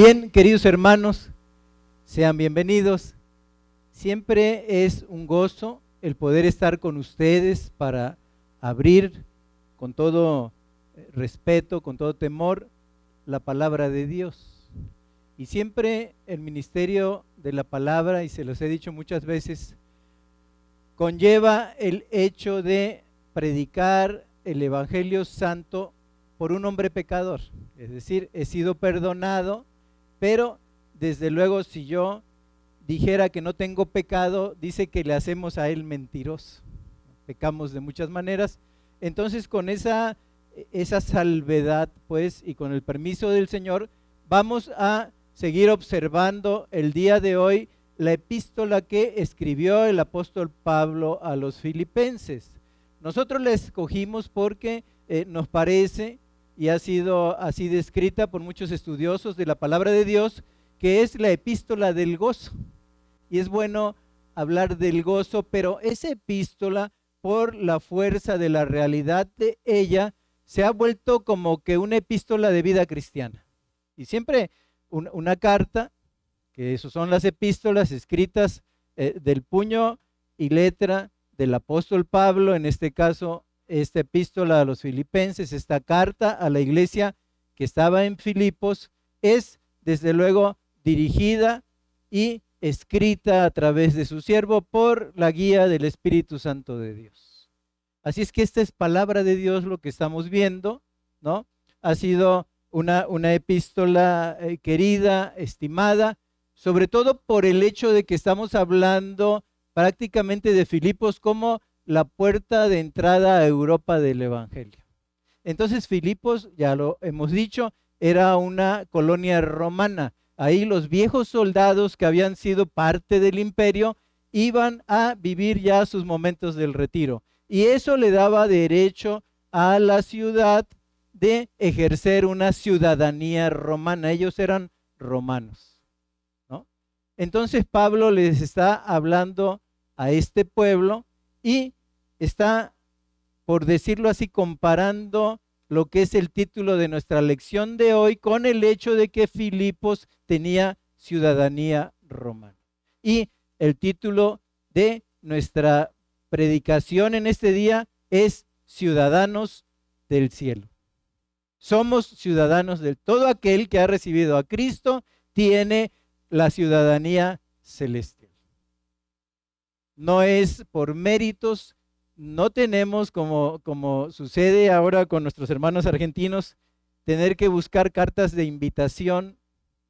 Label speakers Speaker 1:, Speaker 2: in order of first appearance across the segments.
Speaker 1: Bien, queridos hermanos, sean bienvenidos. Siempre es un gozo el poder estar con ustedes para abrir con todo eh, respeto, con todo temor, la palabra de Dios. Y siempre el ministerio de la palabra, y se los he dicho muchas veces, conlleva el hecho de predicar el Evangelio Santo por un hombre pecador. Es decir, he sido perdonado pero desde luego si yo dijera que no tengo pecado, dice que le hacemos a él mentiroso. Pecamos de muchas maneras. Entonces con esa, esa salvedad, pues, y con el permiso del Señor, vamos a seguir observando el día de hoy la epístola que escribió el apóstol Pablo a los filipenses. Nosotros la escogimos porque eh, nos parece y ha sido así descrita por muchos estudiosos de la palabra de Dios, que es la epístola del gozo. Y es bueno hablar del gozo, pero esa epístola, por la fuerza de la realidad de ella, se ha vuelto como que una epístola de vida cristiana. Y siempre una, carta, que eso son las epístolas escritas eh, del puño y letra del apóstol Pablo, en este caso esta epístola a los filipenses, esta carta a la iglesia que estaba en Filipos, es desde luego dirigida y escrita a través de su siervo por la guía del Espíritu Santo de Dios. Así es que esta es palabra de Dios lo que estamos viendo, ¿no? Ha sido una, una epístola eh, querida, estimada, sobre todo por el hecho de que estamos hablando prácticamente de Filipos como la puerta de entrada a Europa del Evangelio. Entonces Filipos, ya lo hemos dicho, era una colonia romana. Ahí los viejos soldados que habían sido parte del imperio iban a vivir ya sus momentos del retiro. Y eso le daba derecho a la ciudad de ejercer una ciudadanía romana. Ellos eran romanos. Entonces Pablo les está hablando a este pueblo y está, por decirlo así, comparando lo que es el título de nuestra lección de hoy con el hecho de que Filipos tenía ciudadanía romana. Y el título de nuestra predicación en este día es Ciudadanos del Cielo. Somos ciudadanos del todo aquel que ha recibido a Cristo tiene la ciudadanía celestial. No es por méritos, no tenemos, como, como sucede ahora con nuestros hermanos argentinos, tener que buscar cartas de invitación,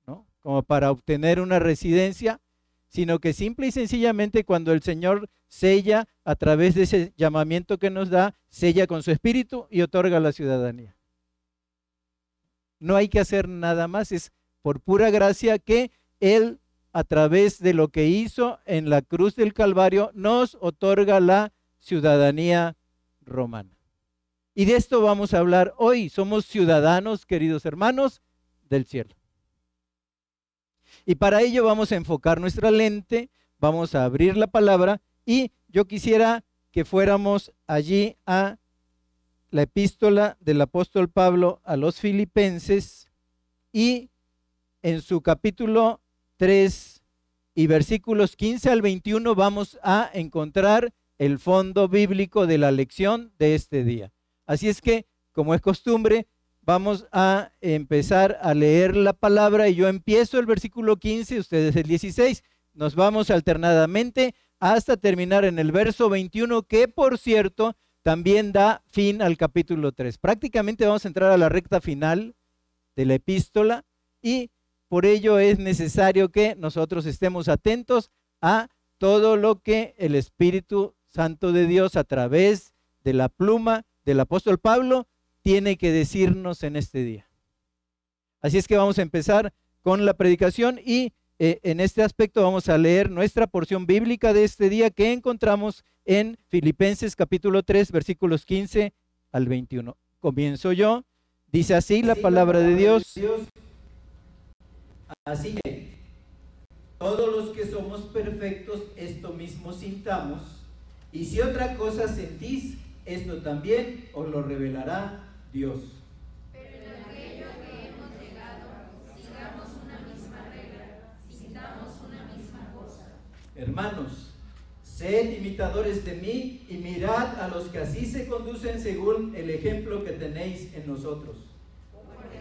Speaker 1: ¿no? Como para obtener una residencia, sino que simple y sencillamente cuando el Señor sella a través de ese llamamiento que nos da, sella con su espíritu y otorga la ciudadanía. No hay que hacer nada más, es por pura gracia que Él, a través de lo que hizo en la cruz del Calvario, nos otorga la ciudadanía romana. Y de esto vamos a hablar hoy. Somos ciudadanos, queridos hermanos, del cielo. Y para ello vamos a enfocar nuestra lente, vamos a abrir la palabra y yo quisiera que fuéramos allí a la epístola del apóstol Pablo a los filipenses y en su capítulo 3 y versículos 15 al 21 vamos a encontrar el fondo bíblico de la lección de este día. Así es que, como es costumbre, vamos a empezar a leer la palabra y yo empiezo el versículo 15, ustedes el 16. Nos vamos alternadamente hasta terminar en el verso 21, que por cierto también da fin al capítulo 3. Prácticamente vamos a entrar a la recta final de la epístola y por ello es necesario que nosotros estemos atentos a todo lo que el Espíritu Santo de Dios a través de la pluma del apóstol Pablo tiene que decirnos en este día. Así es que vamos a empezar con la predicación y eh, en este aspecto vamos a leer nuestra porción bíblica de este día que encontramos en Filipenses capítulo 3 versículos 15 al 21. Comienzo yo. Dice así la palabra de Dios.
Speaker 2: Así que todos los que somos perfectos, esto mismo sintamos y si otra cosa sentís, esto también os lo revelará Dios. Pero en aquello que hemos llegado, sigamos una misma regla, sintamos una misma cosa. Hermanos, sed imitadores de mí y mirad a los que así se conducen según el ejemplo que tenéis en nosotros. Porque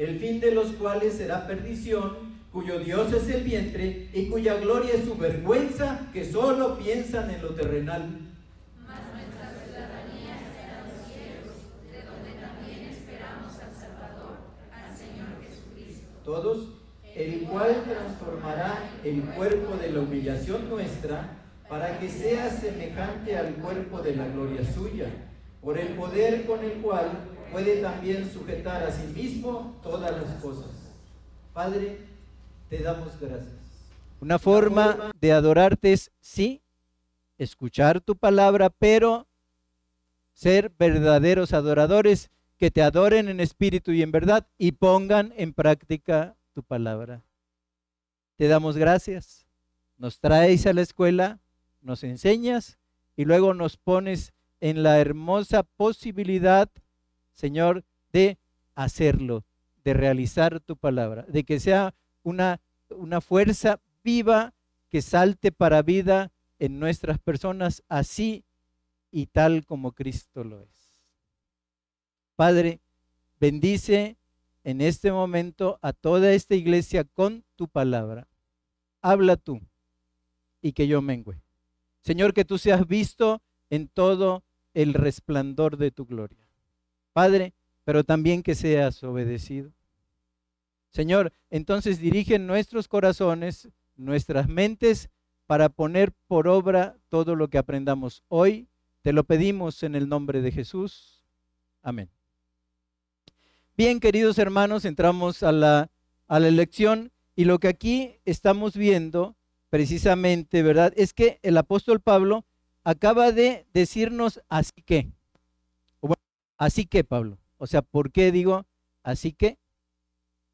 Speaker 2: el fin de los cuales será perdición, cuyo Dios es el vientre y cuya gloria es su vergüenza, que solo piensan en lo terrenal. Mas nuestra ciudadanía está en los cielos, de donde también esperamos al Salvador, al Señor Jesucristo. Todos, el cual transformará el cuerpo de la humillación nuestra, para que sea semejante al cuerpo de la gloria suya, por el poder con el cual puede también sujetar a sí mismo todas las cosas. Padre, te damos gracias.
Speaker 1: Una forma, de adorarte es, sí, escuchar tu palabra, pero ser verdaderos adoradores que te adoren en espíritu y en verdad y pongan en práctica tu palabra. Te damos gracias. Nos traes a la escuela, nos enseñas y luego nos pones en la hermosa posibilidad Señor, de hacerlo, de realizar tu palabra, de que sea una, una fuerza viva que salte para vida en nuestras personas, así y tal como Cristo lo es. Padre, bendice en este momento a toda esta iglesia con tu palabra. Habla tú y que yo mengüe. Señor, que tú seas visto en todo el resplandor de tu gloria. Padre, pero también que seas obedecido. Señor, entonces dirige nuestros corazones, nuestras mentes, para poner por obra todo lo que aprendamos hoy. Te lo pedimos en el nombre de Jesús. Amén. Bien, queridos hermanos, entramos a la, a la lección y lo que aquí estamos viendo precisamente, ¿verdad? Es que el apóstol Pablo acaba de decirnos así que. Así que, Pablo, o sea, ¿por qué digo así que?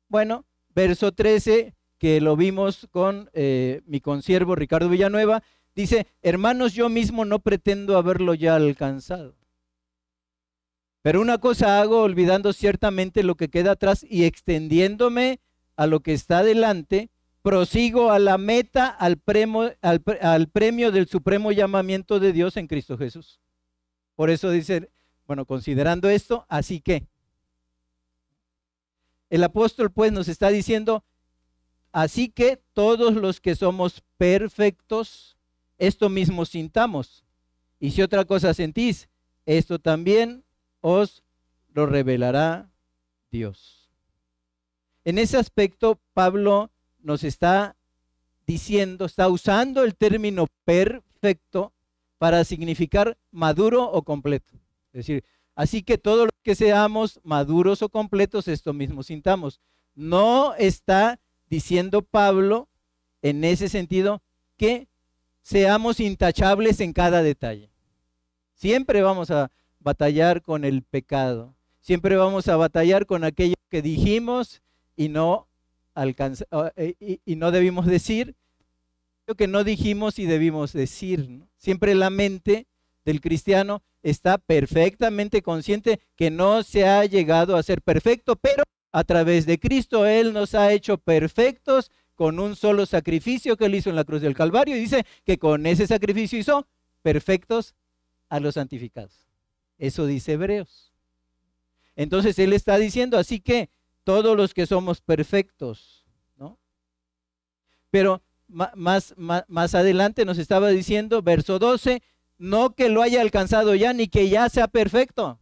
Speaker 1: Bueno, verso 13, que lo vimos con eh, mi consiervo Ricardo Villanueva, dice, hermanos, yo mismo no pretendo haberlo ya alcanzado. Pero una cosa hago, olvidando ciertamente lo que queda atrás y extendiéndome a lo que está delante, prosigo a la meta, al premio, al, al premio del supremo llamamiento de Dios en Cristo Jesús. Por eso dice bueno, considerando esto, así que el apóstol pues nos está diciendo, así que todos los que somos perfectos, esto mismo sintamos. Y si otra cosa sentís, esto también os lo revelará Dios. En ese aspecto, Pablo nos está diciendo, está usando el término perfecto para significar maduro o completo. Es decir, así que todos los que seamos maduros o completos, esto mismo sintamos. No está diciendo Pablo en ese sentido que seamos intachables en cada detalle. Siempre vamos a batallar con el pecado. Siempre vamos a batallar con aquello que dijimos y no alcanza, eh, y, no debimos decir, lo que no dijimos y debimos decir. Siempre la mente del cristiano está perfectamente consciente que no se ha llegado a ser perfecto, pero a través de Cristo Él nos ha hecho perfectos con un solo sacrificio que Él hizo en la cruz del Calvario y dice que con ese sacrificio hizo perfectos a los santificados. Eso dice Hebreos. Entonces Él está diciendo, así que todos los que somos perfectos, ¿no? Pero más, más, más adelante nos estaba diciendo, verso 12, no que lo haya alcanzado ya, ni que ya sea perfecto.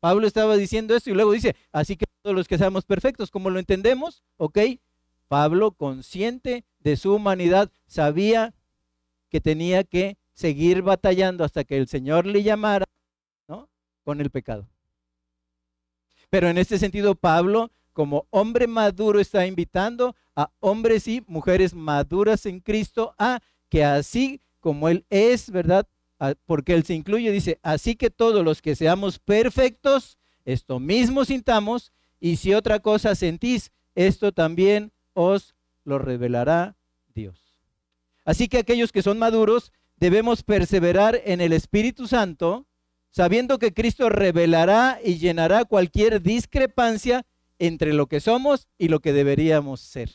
Speaker 1: Pablo estaba diciendo esto y luego dice, así que todos los que seamos perfectos, como lo entendemos, ok, Pablo, consciente de su humanidad, sabía que tenía que seguir batallando hasta que el Señor le llamara, ¿no? Con el pecado. Pero en este sentido, Pablo, como hombre maduro, está invitando a hombres y mujeres maduras en Cristo a que así como Él es, ¿verdad? Porque Él se incluye, dice, así que todos los que seamos perfectos, esto mismo sintamos, y si otra cosa sentís, esto también os lo revelará Dios. Así que aquellos que son maduros debemos perseverar en el Espíritu Santo, sabiendo que Cristo revelará y llenará cualquier discrepancia entre lo que somos y lo que deberíamos ser.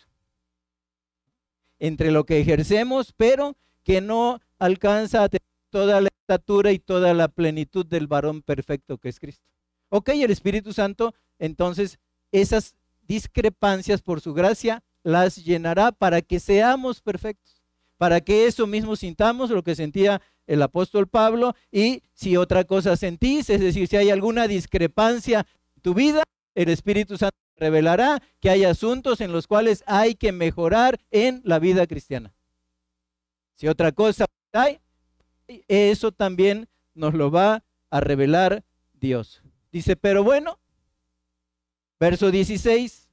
Speaker 1: Entre lo que ejercemos, pero que no alcanza a tener toda la estatura y toda la plenitud del varón perfecto que es Cristo. Ok, el Espíritu Santo, entonces, esas discrepancias por su gracia las llenará para que seamos perfectos, para que eso mismo sintamos lo que sentía el apóstol Pablo y si otra cosa sentís, es decir, si hay alguna discrepancia en tu vida, el Espíritu Santo revelará que hay asuntos en los cuales hay que mejorar en la vida cristiana. Si otra cosa hay, eso también nos lo va a revelar Dios. Dice, pero bueno, verso 16,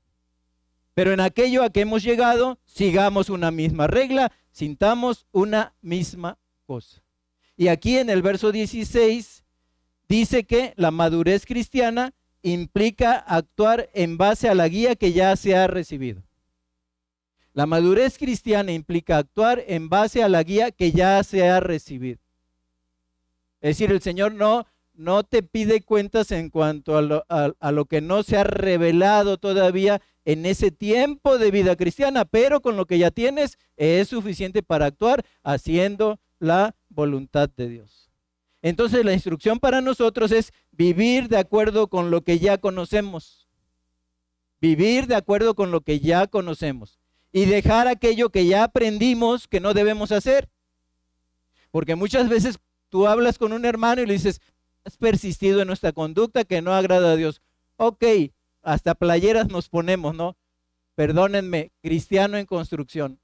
Speaker 1: pero en aquello a que hemos llegado, sigamos una misma regla, sintamos una misma cosa. Y aquí en el verso 16 dice que la madurez cristiana implica actuar en base a la guía que ya se ha recibido. La madurez cristiana implica actuar en base a la guía que ya se ha recibido. Es decir, el Señor no, no te pide cuentas en cuanto a lo, a lo que no se ha revelado todavía en ese tiempo de vida cristiana, pero con lo que ya tienes es suficiente para actuar haciendo la voluntad de Dios. Entonces la instrucción para nosotros es vivir de acuerdo con lo que ya conocemos. Vivir de acuerdo con lo que ya conocemos. Y dejar aquello que ya aprendimos que no debemos hacer. Porque muchas veces tú hablas con un hermano y le dices, has persistido en nuestra conducta que no agrada a Dios. Ok, hasta playeras nos ponemos, ¿no? Perdónenme, cristiano en construcción.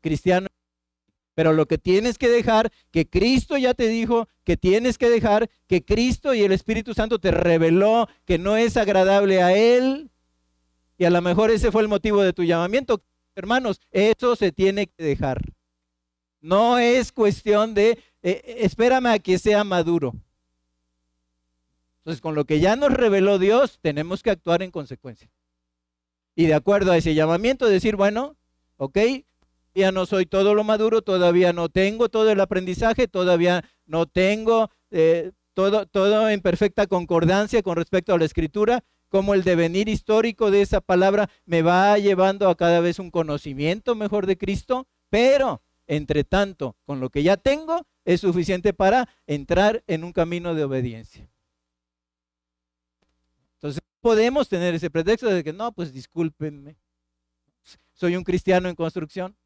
Speaker 1: Cristiano pero lo que tienes que dejar, que Cristo ya te dijo, que tienes que dejar, que Cristo y el Espíritu Santo te reveló que no es agradable a Él. Y a lo mejor ese fue el motivo de tu llamamiento. Hermanos, eso se tiene que dejar. No es cuestión de, eh, espérame a que sea maduro. Entonces, con lo que ya nos reveló Dios, tenemos que actuar en consecuencia. Y de acuerdo a ese llamamiento, decir, bueno, ok, no soy todo lo maduro, todavía no tengo todo el aprendizaje, todavía no tengo eh, todo, todo en perfecta concordancia con respecto a la escritura, como el devenir histórico de esa palabra me va llevando a cada vez un conocimiento mejor de Cristo, pero entre tanto, con lo que ya tengo, es suficiente para entrar en un camino de obediencia. Entonces, podemos tener ese pretexto de que no, pues discúlpenme, soy un cristiano en construcción.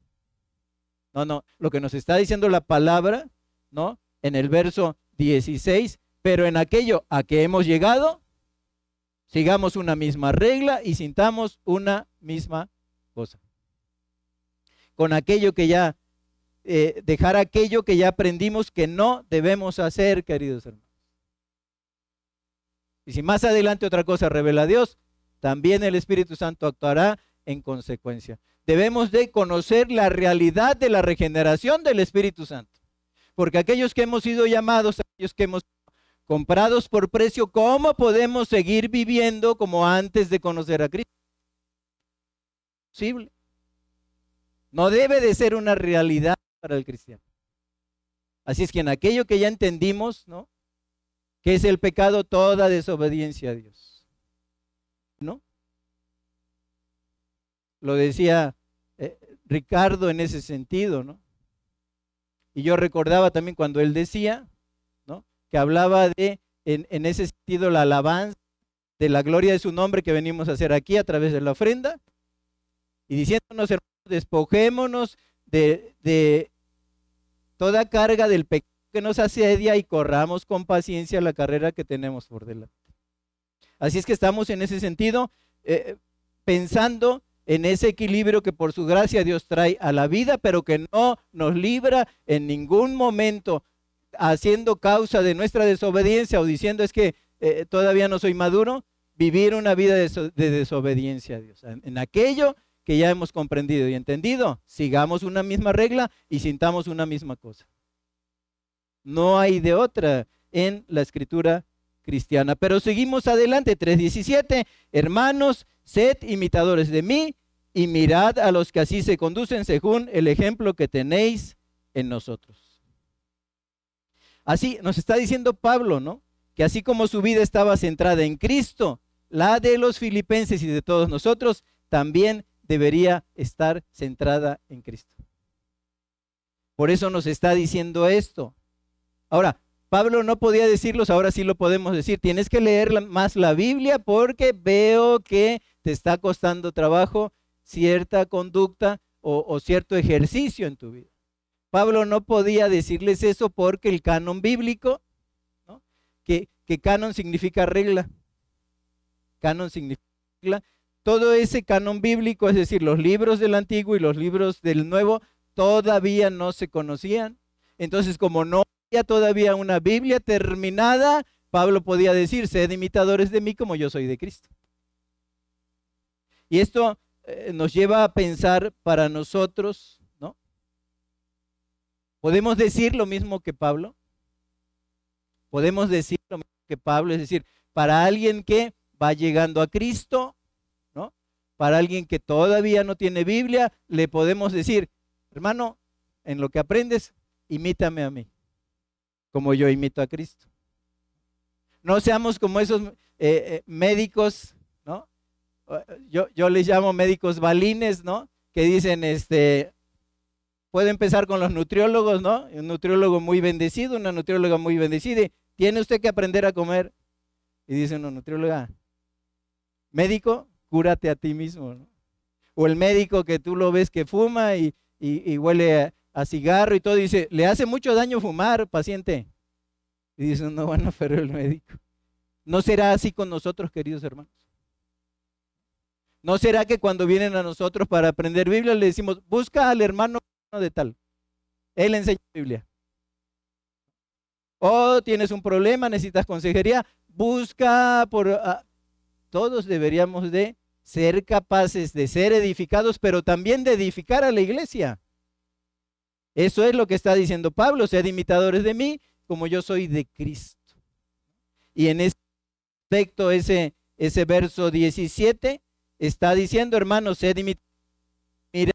Speaker 1: No, no, lo que nos está diciendo la palabra, ¿no? En el verso 16, pero en aquello a que hemos llegado, sigamos una misma regla y sintamos una misma cosa. Con aquello que ya, eh, dejar aquello que ya aprendimos que no debemos hacer, queridos hermanos. Y si más adelante otra cosa revela Dios, también el Espíritu Santo actuará en consecuencia debemos de conocer la realidad de la regeneración del Espíritu Santo. Porque aquellos que hemos sido llamados, aquellos que hemos comprados por precio, ¿cómo podemos seguir viviendo como antes de conocer a Cristo? Posible. No debe de ser una realidad para el cristiano. Así es que en aquello que ya entendimos, ¿no? Que es el pecado, toda desobediencia a Dios. ¿No? Lo decía eh, Ricardo en ese sentido, ¿no? Y yo recordaba también cuando él decía, ¿no? Que hablaba de, en, ese sentido, la alabanza de la gloria de su nombre que venimos a hacer aquí a través de la ofrenda. Y diciéndonos, hermanos, despojémonos de, de toda carga del pecado que nos asedia y corramos con paciencia la carrera que tenemos por delante. Así es que estamos en ese sentido eh, pensando en ese equilibrio que por su gracia Dios trae a la vida, pero que no nos libra en ningún momento haciendo causa de nuestra desobediencia o diciendo es que eh, todavía no soy maduro, vivir una vida de, de, desobediencia a Dios. En aquello que ya hemos comprendido y entendido, sigamos una misma regla y sintamos una misma cosa. No hay de otra en la escritura cristiana. Pero seguimos adelante, 3.17, hermanos, sed imitadores de mí y mirad a los que así se conducen según el ejemplo que tenéis en nosotros. así nos está diciendo Pablo, ¿no? Que así como su vida estaba centrada en Cristo, la de los filipenses y de todos nosotros también debería estar centrada en Cristo. Por eso nos está diciendo esto. Ahora, Pablo no podía decirlos, ahora sí lo podemos decir. Tienes que leer más la Biblia porque veo que te está costando trabajo cierta conducta o, cierto ejercicio en tu vida. Pablo no podía decirles eso porque el canon bíblico, que, que canon significa regla, canon significa regla, todo ese canon bíblico, es decir, los libros del Antiguo y los libros del Nuevo, todavía no se conocían. Entonces, como no había todavía una Biblia terminada, Pablo podía decir, sed imitadores de mí como yo soy de Cristo. Y esto eh, nos lleva a pensar para nosotros, ¿no? ¿Podemos decir lo mismo que Pablo? Podemos decir lo mismo que Pablo, es decir, para alguien que va llegando a Cristo. Para alguien que todavía no tiene Biblia, le podemos decir, hermano, en lo que aprendes, imítame a mí, como yo imito a Cristo. No seamos como esos eh, eh, médicos yo, yo les llamo médicos balines, ¿no? Que dicen, este, puede empezar con los nutriólogos, ¿no? Un nutriólogo muy bendecido, una nutrióloga muy bendecida. Tiene usted que aprender a comer. Y dice una nutrióloga, médico, cúrate a ti mismo, ¿no? O el médico que tú lo ves que fuma y, huele a, a, cigarro y todo, dice, le hace mucho daño fumar, paciente. Y dice, no, bueno, pero el médico. ¿No será así con nosotros, queridos hermanos? ¿No será que cuando vienen a nosotros para aprender Biblia le decimos, busca al hermano de tal? Él enseña Biblia. O oh, tienes un problema, necesitas consejería, busca por... Ah, todos deberíamos de ser capaces de ser edificados, pero también de edificar a la iglesia. Eso es lo que está diciendo Pablo, sean imitadores de mí como yo soy de Cristo. Y en ese aspecto, ese, ese verso 17 está diciendo, hermanos, sed Mira,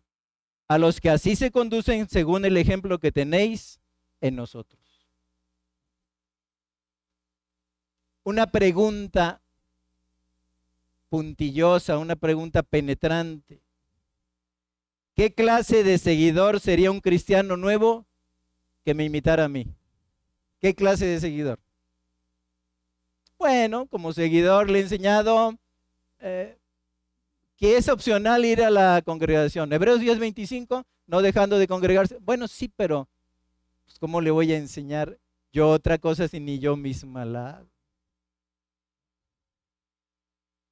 Speaker 1: a los que así se conducen según el ejemplo que tenéis en nosotros. Una pregunta puntillosa, una pregunta penetrante. ¿Qué clase de seguidor sería un cristiano nuevo que me imitara a mí? ¿Qué clase de seguidor? Bueno, como seguidor le he enseñado eh, que es opcional ir a la congregación. Hebreos 10:25, no dejando de congregarse. Bueno, sí, pero pues, ¿cómo le voy a enseñar yo otra cosa si ni yo misma la?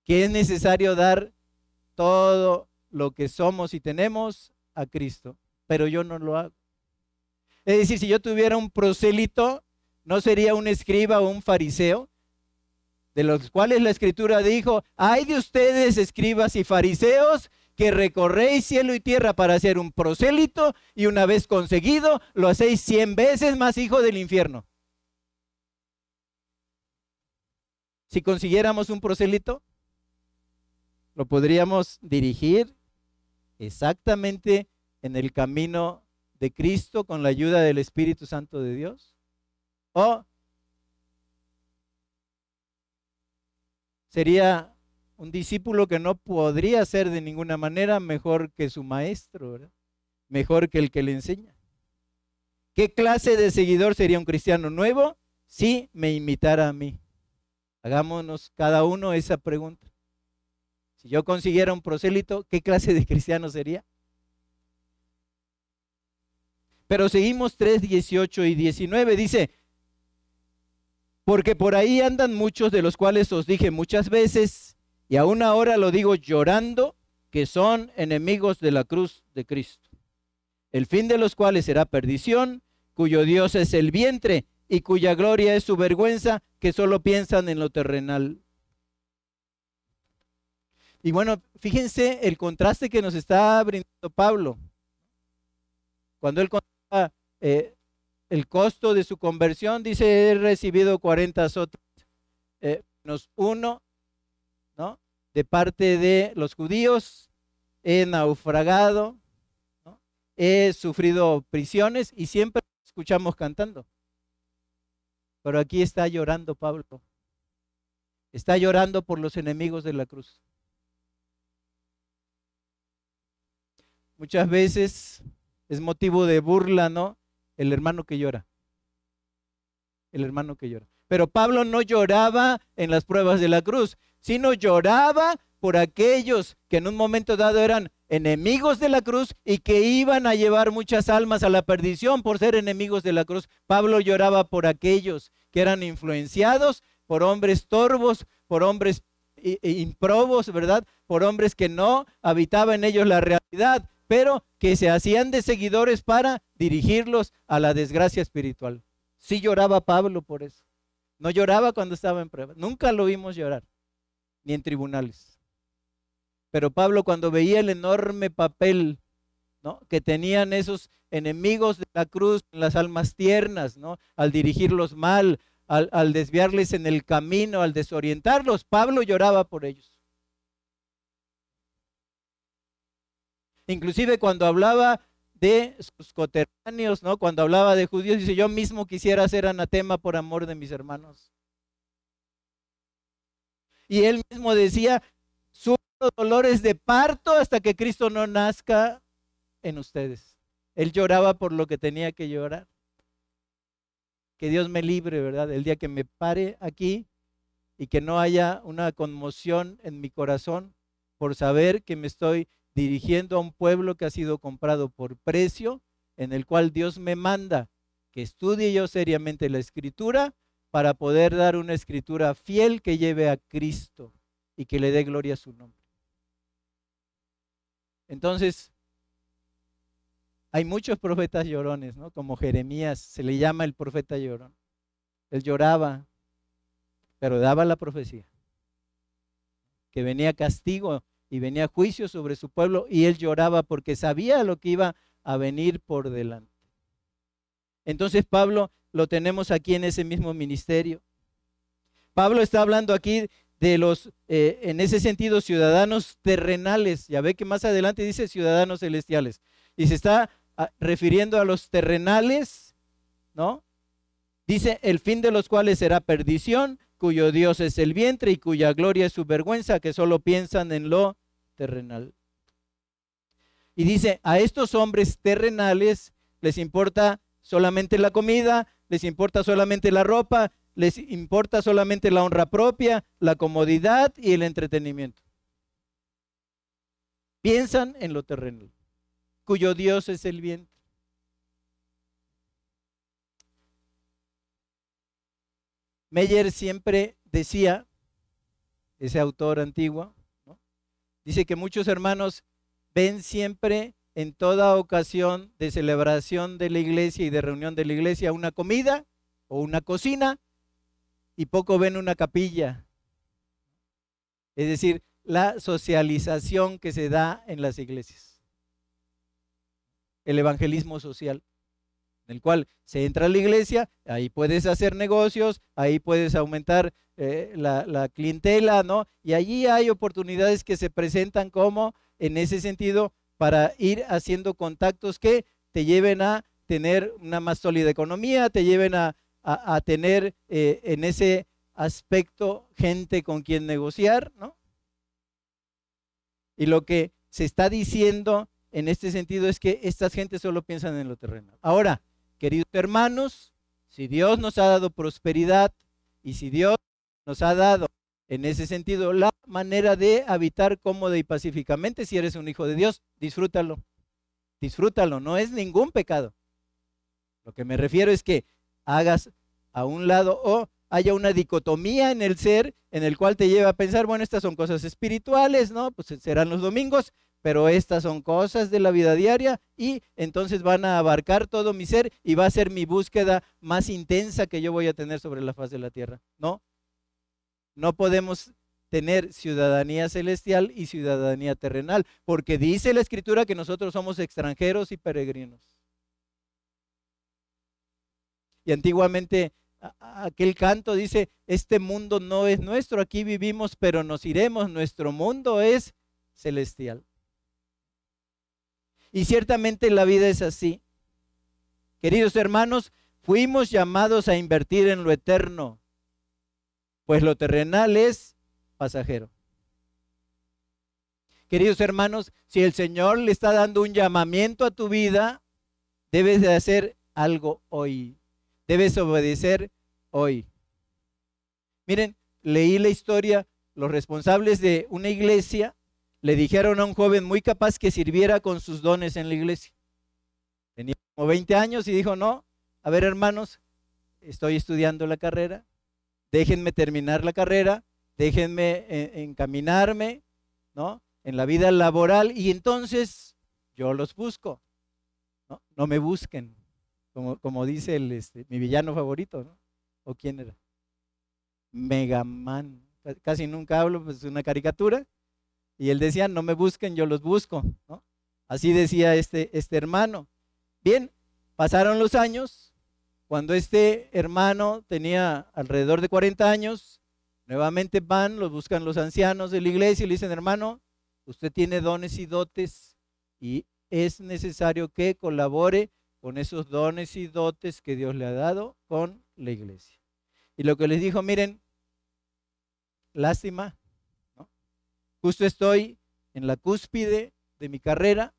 Speaker 1: Que es necesario dar todo lo que somos y tenemos a Cristo, pero yo no lo hago. Es decir, si yo tuviera un prosélito, no sería un escriba o un fariseo, de los cuales la escritura dijo, hay de ustedes escribas y fariseos que recorréis cielo y tierra para hacer un prosélito y una vez conseguido lo hacéis cien veces más hijo del infierno. Si consiguiéramos un prosélito, lo podríamos dirigir exactamente en el camino de Cristo con la ayuda del Espíritu Santo de Dios. O sería un discípulo que no podría ser de ninguna manera mejor que su maestro, mejor que el que le enseña. ¿Qué clase de seguidor sería un cristiano nuevo si me imitara a mí? Hagámonos cada uno esa pregunta. Si yo consiguiera un prosélito, ¿qué clase de cristiano sería? Pero seguimos 3, 18 y 19. Dice, porque por ahí andan muchos de los cuales os dije muchas veces, y aún ahora lo digo llorando, que son enemigos de la cruz de Cristo, el fin de los cuales será perdición, cuyo Dios es el vientre y cuya gloria es su vergüenza, que solo piensan en lo terrenal. Y bueno, fíjense el contraste que nos está brindando Pablo. Cuando él contaba eh, el costo de su conversión, dice, he recibido 40 azotes eh, menos uno, ¿no? De parte de los judíos, he naufragado, he sufrido prisiones y siempre escuchamos cantando. Pero aquí está llorando Pablo. Está llorando por los enemigos de la cruz. Muchas veces es motivo de burla, ¿no? El hermano que llora. El hermano que llora. Pero Pablo no lloraba en las pruebas de la cruz, sino lloraba por aquellos que en un momento dado eran enemigos de la cruz y que iban a llevar muchas almas a la perdición por ser enemigos de la cruz. Pablo lloraba por aquellos que eran influenciados por hombres torvos, por hombres improbos, ¿verdad? Por hombres que no habitaba en ellos la realidad, pero que se hacían de seguidores para dirigirlos a la desgracia espiritual. Sí lloraba Pablo por eso. No lloraba cuando estaba en prueba. Nunca lo vimos llorar, ni en tribunales. Pero Pablo cuando veía el enorme papel que tenían esos enemigos de la cruz las almas tiernas, ¿no? al dirigirlos mal, al, al desviarles en el camino, al desorientarlos, Pablo lloraba por ellos. Inclusive cuando hablaba de sus coterráneos, ¿no? Cuando hablaba de judíos, dice, yo mismo quisiera ser anatema por amor de mis hermanos. Y él mismo decía, sufro dolores de parto hasta que Cristo no nazca en ustedes. Él lloraba por lo que tenía que llorar. Que Dios me libre, ¿verdad? El día que me pare aquí y que no haya una conmoción en mi corazón por saber que me estoy dirigiendo a un pueblo que ha sido comprado por precio, en el cual Dios me manda que estudie yo seriamente la escritura para poder dar una escritura fiel que lleve a Cristo y que le dé gloria a su nombre. Entonces, hay muchos profetas llorones, ¿no? Como Jeremías, se le llama el profeta llorón. Él lloraba, pero daba la profecía. Que venía castigo y venía juicio sobre su pueblo y él lloraba porque sabía lo que iba a venir por delante. Entonces Pablo lo tenemos aquí en ese mismo ministerio. Pablo está hablando aquí de los, eh, en ese sentido, ciudadanos terrenales. Ya ve que más adelante dice ciudadanos celestiales. Y se está ah, refiriendo a los terrenales, ¿no? Dice, el fin de los cuales será perdición, cuyo Dios es el vientre y cuya gloria es su vergüenza, que solo piensan en lo terrenal. Y dice, a estos hombres terrenales les importa solamente la comida, les importa solamente la ropa, les importa solamente la honra propia, la comodidad y el entretenimiento. Piensan en lo terrenal, cuyo Dios es el vientre. Meyer siempre decía, ese autor antiguo, dice que muchos hermanos ven siempre en toda ocasión de celebración de la iglesia y de reunión de la iglesia una comida o una cocina y poco ven una capilla. Es decir, la socialización que se da en las iglesias. El evangelismo social en el cual se entra a la iglesia, ahí puedes hacer negocios, ahí puedes aumentar eh, la, la, clientela, ¿no? Y allí hay oportunidades que se presentan como, en ese sentido, para ir haciendo contactos que te lleven a tener una más sólida economía, te lleven a, a, tener eh, en ese aspecto gente con quien negociar, ¿no? Y lo que se está diciendo en este sentido es que estas gentes solo piensan en lo terrenal. Ahora, Queridos hermanos, si Dios nos ha dado prosperidad y si Dios nos ha dado en ese sentido la manera de habitar cómoda y pacíficamente, si eres un hijo de Dios, disfrútalo. Disfrútalo, no es ningún pecado. Lo que me refiero es que hagas a un lado o haya una dicotomía en el ser en el cual te lleva a pensar, bueno, estas son cosas espirituales, ¿no? Pues serán los domingos, pero estas son cosas de la vida diaria y entonces van a abarcar todo mi ser y va a ser mi búsqueda más intensa que yo voy a tener sobre la faz de la tierra. No, no podemos tener ciudadanía celestial y ciudadanía terrenal, porque dice la escritura que nosotros somos extranjeros y peregrinos. Y antiguamente aquel canto dice, este mundo no es nuestro, aquí vivimos, pero nos iremos, nuestro mundo es celestial. Y ciertamente la vida es así. Queridos hermanos, Fuimos llamados a invertir en lo eterno, pues lo terrenal es pasajero. Queridos hermanos, si el Señor le está dando un llamamiento a tu vida, debes de hacer algo hoy. Debes obedecer hoy. Miren, leí la historia, los responsables de una iglesia le dijeron a un joven muy capaz que sirviera con sus dones en la iglesia. Tenía como 20 años y dijo, no, a ver hermanos, estoy estudiando la carrera, déjenme terminar la carrera, déjenme eh, encaminarme, ¿no? En la vida laboral y entonces yo los busco, ¿no? No me busquen, como, como dice este, mi villano favorito, ¿no? ¿O quién era? Megaman. Casi nunca hablo, pues es una caricatura. Y él decía, no me busquen, yo los busco. Así decía este, este hermano. Bien, pasaron los años. Cuando este hermano tenía alrededor de 40 años, nuevamente van, los buscan los ancianos de la iglesia y le dicen, hermano, usted tiene dones y dotes y es necesario que colabore con esos dones y dotes que Dios le ha dado con la iglesia. Y lo que les dijo, miren, lástima, Justo estoy en la cúspide de mi carrera,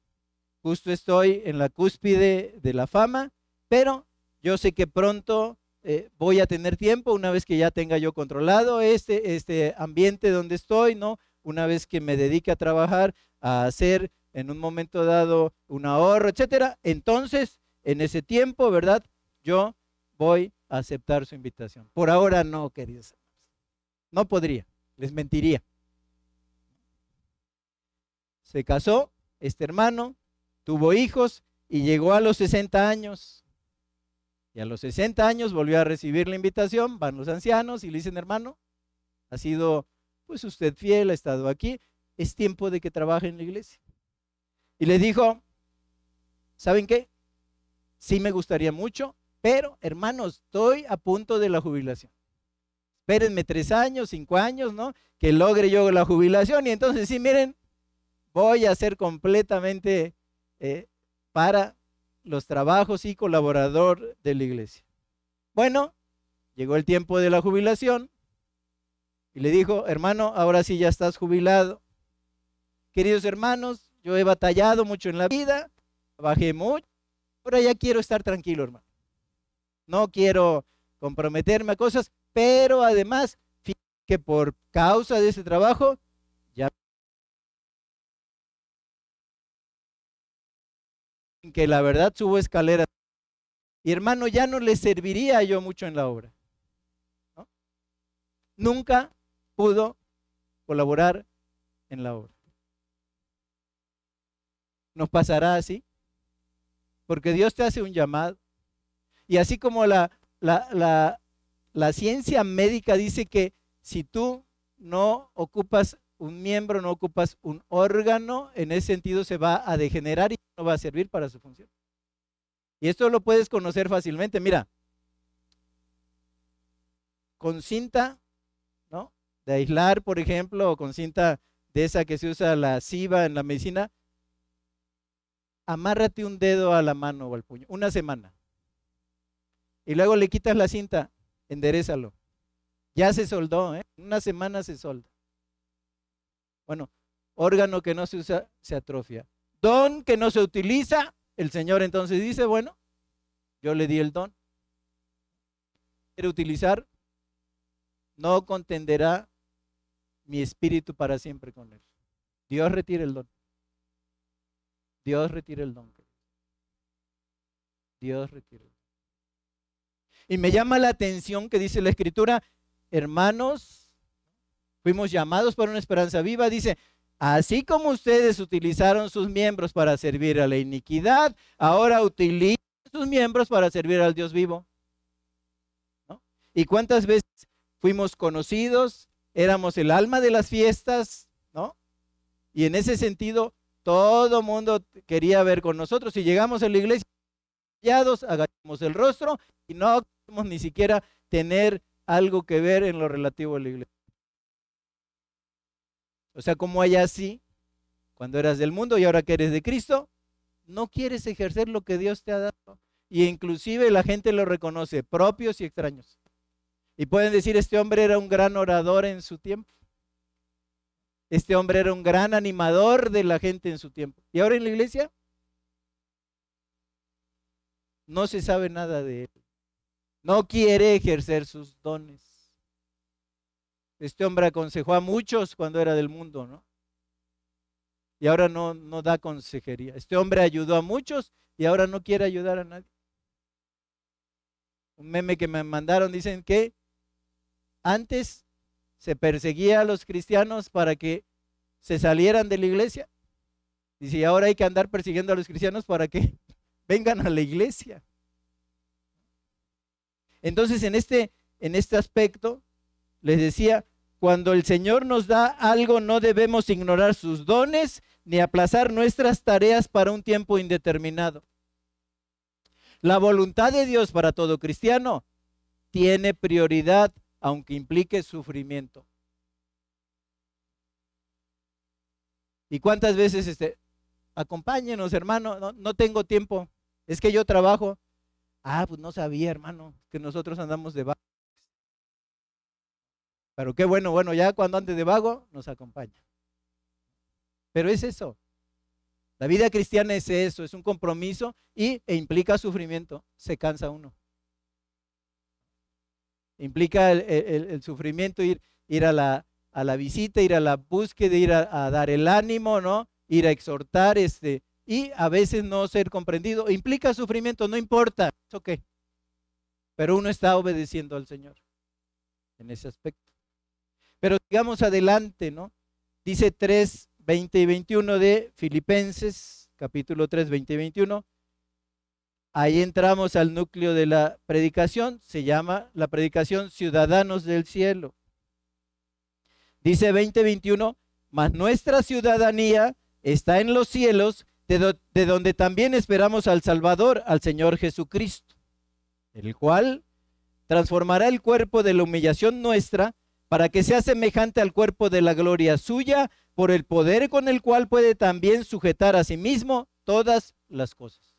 Speaker 1: justo estoy en la cúspide de la fama, pero yo sé que pronto eh, voy a tener tiempo una vez que ya tenga yo controlado este, este ambiente donde estoy, ¿no? Una vez que me dedique a trabajar, a hacer en un momento dado un ahorro, etcétera, entonces en ese tiempo, ¿verdad? Yo voy a aceptar su invitación. Por ahora no, queridos. No podría, les mentiría se casó, este hermano, tuvo hijos y llegó a los 60 años. Y a los 60 años volvió a recibir la invitación, van los ancianos y le dicen, hermano, ha sido pues usted fiel, ha estado aquí, es tiempo de que trabaje en la iglesia. Y le dijo, ¿saben qué? Sí me gustaría mucho, pero hermanos, estoy a punto de la jubilación. Espérenme tres años, cinco años, ¿no? Que logre yo la jubilación y entonces sí, miren, voy a ser completamente eh, para los trabajos y colaborador de la iglesia. Bueno, llegó el tiempo de la jubilación y le dijo, hermano, ahora sí ya estás jubilado. Queridos hermanos, yo he batallado mucho en la vida, trabajé mucho, ahora ya quiero estar tranquilo, hermano. No quiero comprometerme a cosas, pero además que por causa de ese trabajo que la verdad subo escaleras. Y hermano, ya no le serviría yo mucho en la obra. Nunca pudo colaborar en la obra. ¿Nos pasará así? Porque Dios te hace un llamado. Y así como la, la, la, la ciencia médica dice que si tú no ocupas un miembro, no ocupas un órgano, en ese sentido se va a degenerar y no va a servir para su función. Y esto lo puedes conocer fácilmente. Mira, con cinta, ¿no? De aislar, por ejemplo, o con cinta de esa que se usa la SIVA en la medicina, amárrate un dedo a la mano o al puño, una semana. Y luego le quitas la cinta, enderezalo. Ya se soldó, ¿eh? Una semana se solda. Bueno, órgano que no se usa se atrofia. Don que no se utiliza, el Señor entonces dice, bueno, yo le di el don. Quiere utilizar, no contenderá mi espíritu para siempre con él. Dios retira el don. Dios retira el don. Dios retira el don. Y me llama la atención que dice la escritura, hermanos, Fuimos llamados por una esperanza viva. Dice, así como ustedes utilizaron sus miembros para servir a la iniquidad, ahora utilicen sus miembros para servir al Dios vivo. ¿Y cuántas veces fuimos conocidos? Éramos el alma de las fiestas, ¿no? Y en ese sentido, todo mundo quería ver con nosotros. Y llegamos a la iglesia, agachamos el rostro y no queremos ni siquiera tener algo que ver en lo relativo a la iglesia. O sea, como hay así, cuando eras del mundo y ahora que eres de Cristo, no quieres ejercer lo que Dios te ha dado. y inclusive la gente lo reconoce, propios y extraños. Y pueden decir, este hombre era un gran orador en su tiempo. Este hombre era un gran animador de la gente en su tiempo. ¿Y ahora en la iglesia? No se sabe nada de él. No quiere ejercer sus dones. Este hombre aconsejó a muchos cuando era del mundo, ¿no? Y ahora no, no da consejería. Este hombre ayudó a muchos y ahora no quiere ayudar a nadie. Un meme que me mandaron dicen que antes se perseguía a los cristianos para que se salieran de la iglesia. Y si ahora hay que andar persiguiendo a los cristianos para que vengan a la iglesia. Entonces, en este, en este aspecto, les decía, cuando el Señor nos da algo, no debemos ignorar sus dones ni aplazar nuestras tareas para un tiempo indeterminado. La voluntad de Dios para todo cristiano tiene prioridad aunque implique sufrimiento. ¿Y cuántas veces este, acompáñenos, hermano? No, no, tengo tiempo. Es que yo trabajo. Ah, pues no sabía, hermano, que nosotros andamos de. Pero qué bueno, bueno, ya cuando antes de vago, nos acompaña. Pero es eso. La vida cristiana es eso, es un compromiso y, e implica sufrimiento. Se cansa uno implica el, sufrimiento, ir, ir a, la, visita, ir a la búsqueda, ir a, dar el ánimo, ¿no? Ir a exhortar, este, y a veces no ser comprendido. Implica sufrimiento, no importa, es ok. Pero uno está obedeciendo al Señor en ese aspecto. Pero digamos adelante, ¿no? Dice 3, 20 y 21 de Filipenses, capítulo 3, 20 y 21. Ahí entramos al núcleo de la predicación, se llama la predicación Ciudadanos del Cielo. Dice 2021, mas nuestra ciudadanía está en los cielos, de, de, donde también esperamos al Salvador, al Señor Jesucristo, el cual transformará el cuerpo de la humillación nuestra para que sea semejante al cuerpo de la gloria suya, por el poder con el cual puede también sujetar a sí mismo todas las cosas.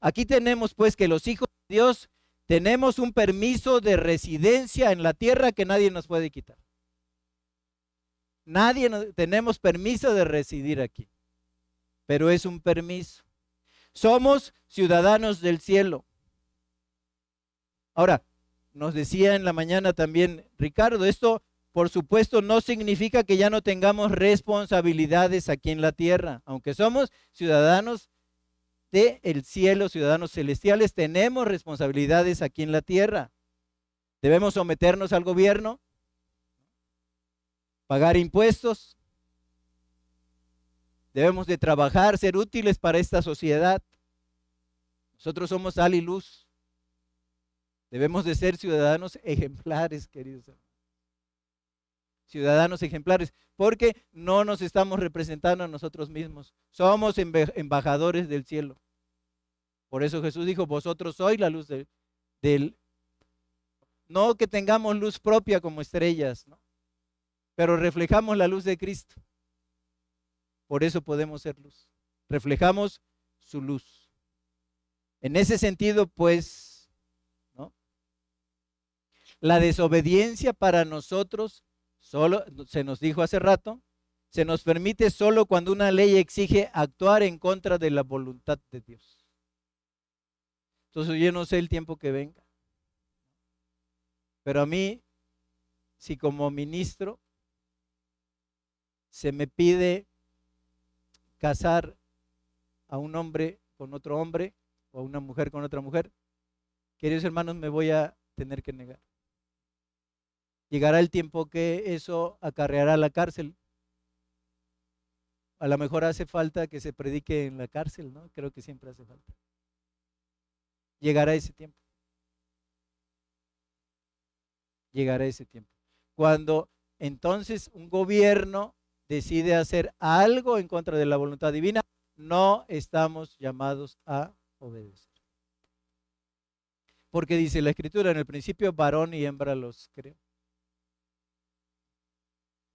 Speaker 1: Aquí tenemos pues que los hijos de Dios tenemos un permiso de residencia en la tierra que nadie nos puede quitar. Nadie tenemos permiso de residir aquí, pero es un permiso. Somos ciudadanos del cielo. Ahora, nos decía en la mañana también Ricardo, esto por supuesto no significa que ya no tengamos responsabilidades aquí en la tierra, aunque somos ciudadanos el cielo, ciudadanos celestiales, tenemos responsabilidades aquí en la tierra. Debemos someternos al gobierno, pagar impuestos, debemos de trabajar, ser útiles para esta sociedad. Nosotros somos sal y luz. Debemos de ser ciudadanos ejemplares, queridos Ciudadanos ejemplares, porque no nos estamos representando a nosotros mismos. Somos embajadores del cielo. Por eso Jesús dijo, vosotros sois la luz del... No que tengamos luz propia como estrellas, ¿no? pero reflejamos la luz de Cristo. Por eso podemos ser luz. Reflejamos su luz. En ese sentido, pues. La desobediencia para nosotros, solo, se nos dijo hace rato, se nos permite solo cuando una ley exige actuar en contra de la voluntad de Dios. Entonces yo no sé el tiempo que venga. Pero a mí, si como ministro se me pide casar a un hombre con otro hombre o a una mujer con otra mujer, queridos hermanos, me voy a tener que negar. Llegará el tiempo que eso acarreará la cárcel. A lo mejor hace falta que se predique en la cárcel, ¿no? Creo que siempre hace falta llegará ese tiempo. Llegará ese tiempo. Cuando entonces un gobierno decide hacer algo en contra de la voluntad divina, no estamos llamados a obedecer. Porque dice la escritura, en el principio varón y hembra los creo.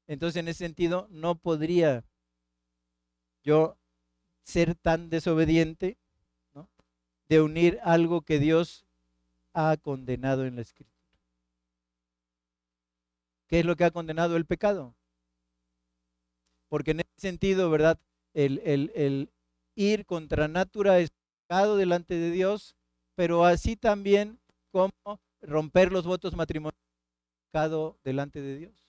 Speaker 1: Entonces en ese sentido no podría yo ser tan desobediente de unir algo que Dios ha condenado en la escritura. ¿Qué es lo que ha condenado el pecado? Porque en ese sentido, ¿verdad? El, el ir contra natura es pecado delante de Dios, pero así también como romper los votos matrimoniales pecado delante de Dios.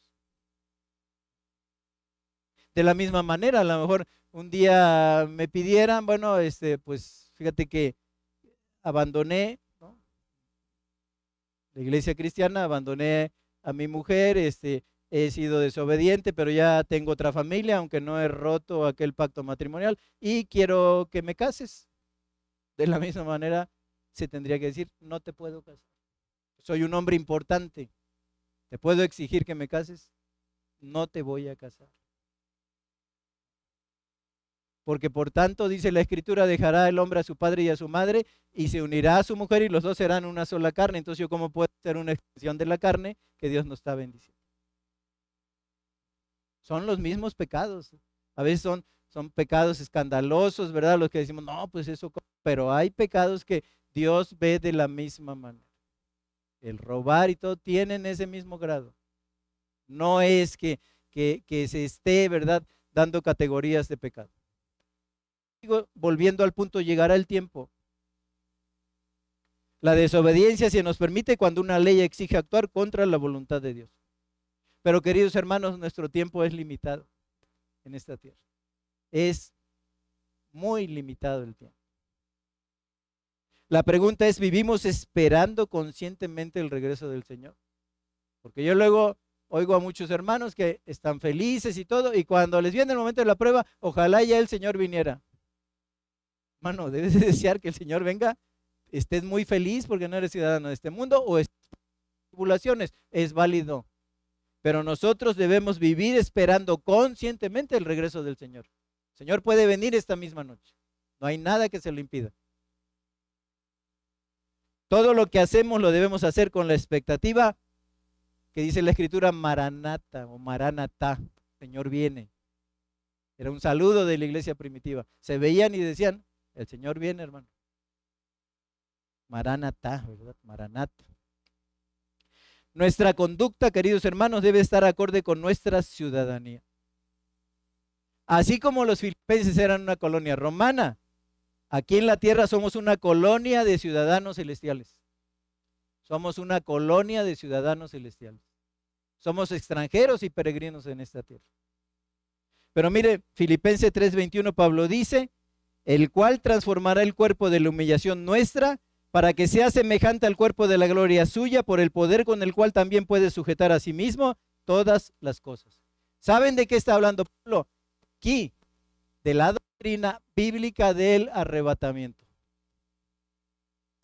Speaker 1: De la misma manera, a lo mejor un día me pidieran, bueno, este, pues fíjate que abandoné la iglesia cristiana, abandoné a mi mujer, este, he sido desobediente, pero ya tengo otra familia, aunque no he roto aquel pacto matrimonial, y quiero que me cases. De la misma manera, se tendría que decir, no te puedo casar. Soy un hombre importante. ¿Te puedo exigir que me cases? No te voy a casar. Porque por tanto, dice la escritura, dejará el hombre a su padre y a su madre y se unirá a su mujer y los dos serán una sola carne. Entonces cómo puedo ser una expresión de la carne que Dios nos está bendiciendo. Son los mismos pecados. A veces son, son pecados escandalosos, ¿verdad? Los que decimos, no, pues eso, pero hay pecados que Dios ve de la misma manera. El robar y todo tienen ese mismo grado. No es que, que, que se esté, ¿verdad?, dando categorías de pecado. Volviendo al punto, llegará el tiempo. La desobediencia se nos permite cuando una ley exige actuar contra la voluntad de Dios. Pero queridos hermanos, nuestro tiempo es limitado en esta tierra. Es muy limitado el tiempo. La pregunta es, ¿vivimos esperando conscientemente el regreso del Señor? Porque yo luego oigo a muchos hermanos que están felices y todo, y cuando les viene el momento de la prueba, ojalá ya el Señor viniera. Hermano, debes desear que el Señor venga, estés muy feliz porque no eres ciudadano de este mundo o tribulaciones, es válido. Pero nosotros debemos vivir esperando conscientemente el regreso del Señor. El Señor puede venir esta misma noche. No hay nada que se lo impida. Todo lo que hacemos lo debemos hacer con la expectativa que dice la escritura Maranata o Maranatá, Señor viene. Era un saludo de la iglesia primitiva. Se veían y decían, el Señor viene, hermano. Maranatá, ¿verdad? Maranata. Nuestra conducta, queridos hermanos, debe estar acorde con nuestra ciudadanía. Así como los filipenses eran una colonia romana, Aquí en la tierra somos una colonia de ciudadanos celestiales. Somos una colonia de ciudadanos celestiales. Somos extranjeros y peregrinos en esta tierra. Pero mire, Filipenses 3:21 Pablo dice, el cual transformará el cuerpo de la humillación nuestra para que sea semejante al cuerpo de la gloria suya por el poder con el cual también puede sujetar a sí mismo todas las cosas. ¿Saben de qué está hablando Pablo? Aquí, de la doctrina bíblica del arrebatamiento.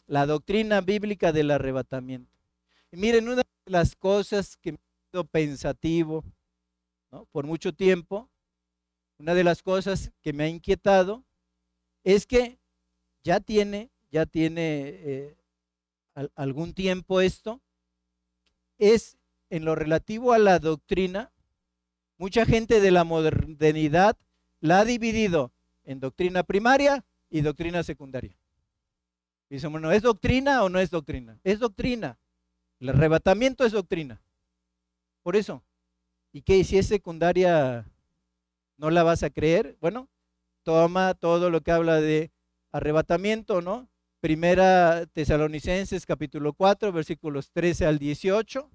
Speaker 1: La doctrina bíblica del arrebatamiento. Miren, una de las cosas que me ha sido pensativo por mucho tiempo, una de las cosas que me ha inquietado es que ya tiene, ya tiene eh, algún tiempo esto, es en lo relativo a la doctrina, mucha gente de la modernidad la ha dividido en doctrina primaria y doctrina secundaria. Dice, bueno, ¿es doctrina o no es doctrina? Es doctrina. El arrebatamiento es doctrina. Por eso. ¿Y qué? Si es secundaria, ¿no la vas a creer? Bueno, toma todo lo que habla de arrebatamiento, ¿no? Primera Tesalonicenses capítulo 4, versículos 13 al 18,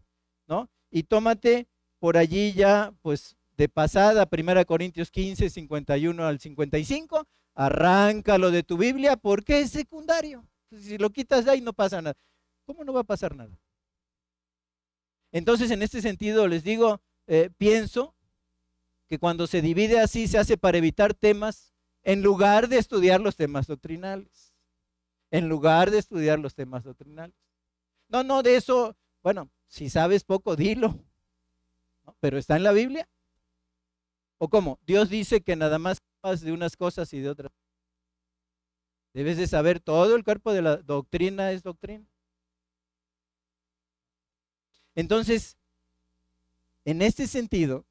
Speaker 1: ¿no? Y tómate por allí ya, pues, de pasada, 1 Corintios 15, 51 al 55, arráncalo de tu Biblia porque es secundario. Si lo quitas de ahí no pasa nada. ¿Cómo no va a pasar nada? Entonces, en este sentido, les digo, eh, pienso que cuando se divide así se hace para evitar temas en lugar de estudiar los temas doctrinales. En lugar de estudiar los temas doctrinales. No, no, de eso, bueno, si sabes poco, dilo. Pero está en la Biblia. ¿O cómo? Dios dice que nada más de unas cosas y de otras. Debes de saber todo el cuerpo de la doctrina es doctrina. Entonces, en este sentido,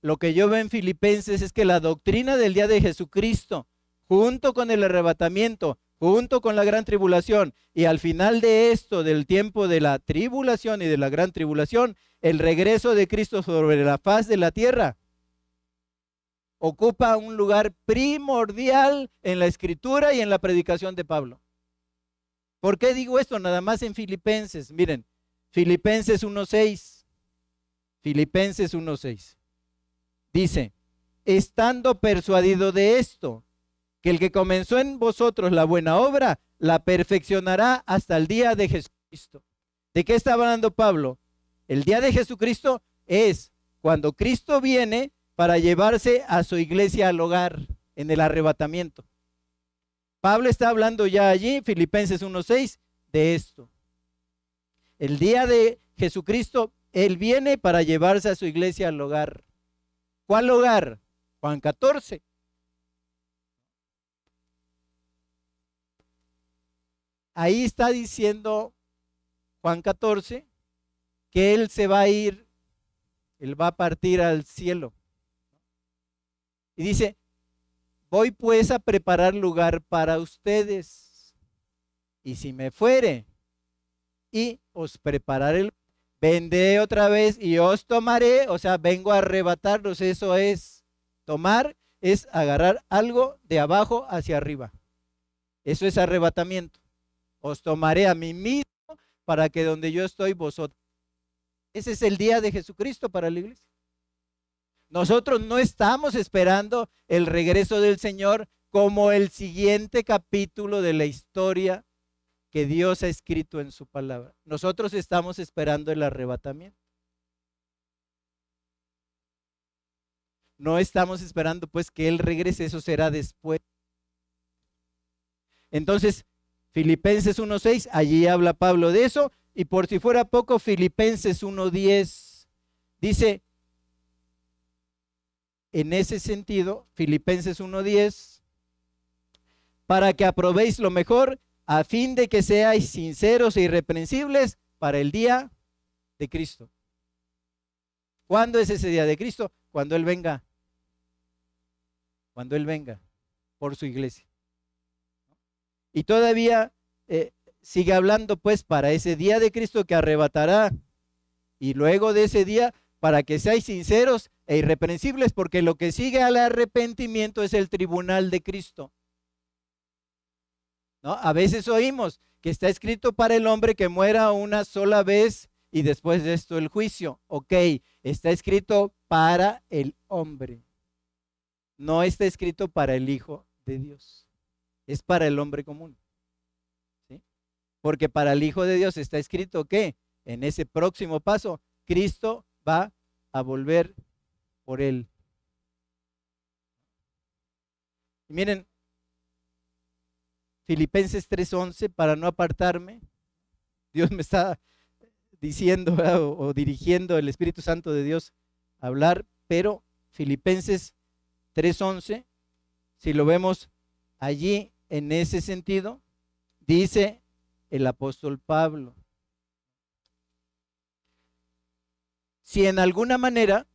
Speaker 1: lo que yo veo en Filipenses es que la doctrina del día de Jesucristo, junto con el arrebatamiento, junto con la gran tribulación. Y al final de esto, del tiempo de la tribulación y de la gran tribulación, el regreso de Cristo sobre la faz de la tierra ocupa un lugar primordial en la escritura y en la predicación de Pablo. ¿Por qué digo esto? Nada más en Filipenses. Miren, Filipenses 1.6. Filipenses 1.6. Dice, estando persuadido de esto, que el que comenzó en vosotros la buena obra, la perfeccionará hasta el día de Jesucristo. ¿De qué está hablando Pablo? El día de Jesucristo es cuando Cristo viene para llevarse a su iglesia al hogar en el arrebatamiento. Pablo está hablando ya allí, Filipenses 1.6, de esto. El día de Jesucristo, Él viene para llevarse a su iglesia al hogar. ¿Cuál hogar? Juan 14. Ahí está diciendo Juan 14 que Él se va a ir, Él va a partir al cielo. Y dice, voy pues a preparar lugar para ustedes. Y si me fuere y os prepararé, vendré otra vez y os tomaré, o sea, vengo a arrebatarlos, eso es tomar, es agarrar algo de abajo hacia arriba. Eso es arrebatamiento. Os tomaré a mí mismo para que donde yo estoy vosotros. Ese es el día de Jesucristo para la iglesia. Nosotros no estamos esperando el regreso del Señor como el siguiente capítulo de la historia que Dios ha escrito en su palabra. Nosotros estamos esperando el arrebatamiento. No estamos esperando pues que Él regrese, eso será después. Entonces, Filipenses 1.6, allí habla Pablo de eso, y por si fuera poco, Filipenses 1.10 dice, en ese sentido, Filipenses 1.10, para que aprobéis lo mejor, a fin de que seáis sinceros e irreprensibles para el día de Cristo. ¿Cuándo es ese día de Cristo? Cuando Él venga. Cuando Él venga por su iglesia. Y todavía eh, sigue hablando pues para ese día de Cristo que arrebatará. Y luego de ese día, para que seáis sinceros e irreprensibles, porque lo que sigue al arrepentimiento es el tribunal de Cristo. A veces oímos que está escrito para el hombre que muera una sola vez y después de esto el juicio. Ok, está escrito para el hombre. No está escrito para el Hijo de Dios. Es para el hombre común. ¿sí? Porque para el Hijo de Dios está escrito que en ese próximo paso Cristo va a volver por él. Miren, Filipenses 3:11, para no apartarme, Dios me está diciendo o, dirigiendo el Espíritu Santo de Dios a hablar, pero Filipenses 3:11, si lo vemos allí en ese sentido, dice el apóstol Pablo, si en alguna manera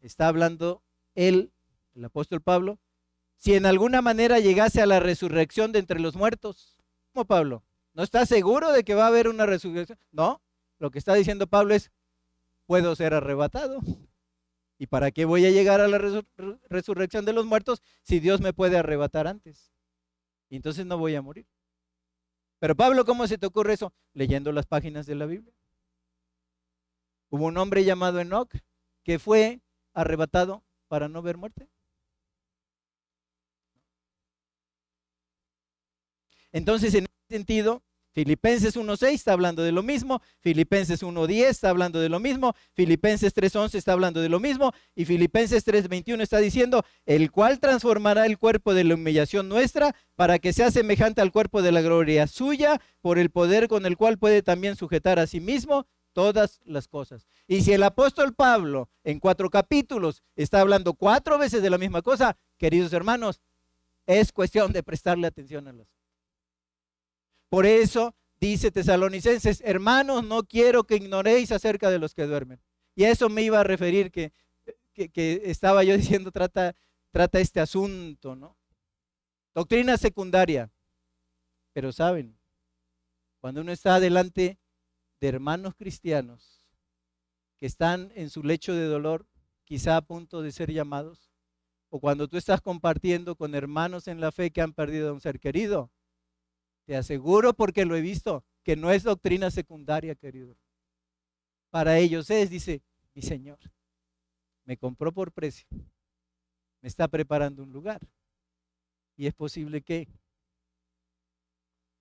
Speaker 1: está hablando él, el apóstol Pablo, si en alguna manera llegase a la resurrección de entre los muertos. ¿Cómo Pablo? ¿No está seguro de que va a haber una resurrección? No, lo que está diciendo Pablo es, puedo ser arrebatado. ¿Y para qué voy a llegar a la resurrección de los muertos si Dios me puede arrebatar antes? Y entonces no voy a morir. Pero Pablo, ¿cómo se te ocurre eso? Leyendo las páginas de la Biblia. Hubo un hombre llamado Enoch que fue arrebatado para no ver muerte? Entonces, en ese sentido, Filipenses 1.6 está hablando de lo mismo, Filipenses 1.10 está hablando de lo mismo, Filipenses 3.11 está hablando de lo mismo y Filipenses 3.21 está diciendo, el cual transformará el cuerpo de la humillación nuestra para que sea semejante al cuerpo de la gloria suya por el poder con el cual puede también sujetar a sí mismo todas las cosas. Y si el apóstol Pablo en cuatro capítulos está hablando cuatro veces de la misma cosa, queridos hermanos, es cuestión de prestarle atención a los. Por eso dice Tesalonicenses, hermanos, no quiero que ignoréis acerca de los que duermen. Y a eso me iba a referir que, que, estaba yo diciendo, trata, trata este asunto, ¿no? Doctrina secundaria. Pero saben, cuando uno está delante de hermanos cristianos que están en su lecho de dolor, quizá a punto de ser llamados, o cuando tú estás compartiendo con hermanos en la fe que han perdido a un ser querido, te aseguro porque lo he visto, que no es doctrina secundaria, querido. Para ellos es, dice, mi Señor, me compró por precio, me está preparando un lugar. Y es posible que,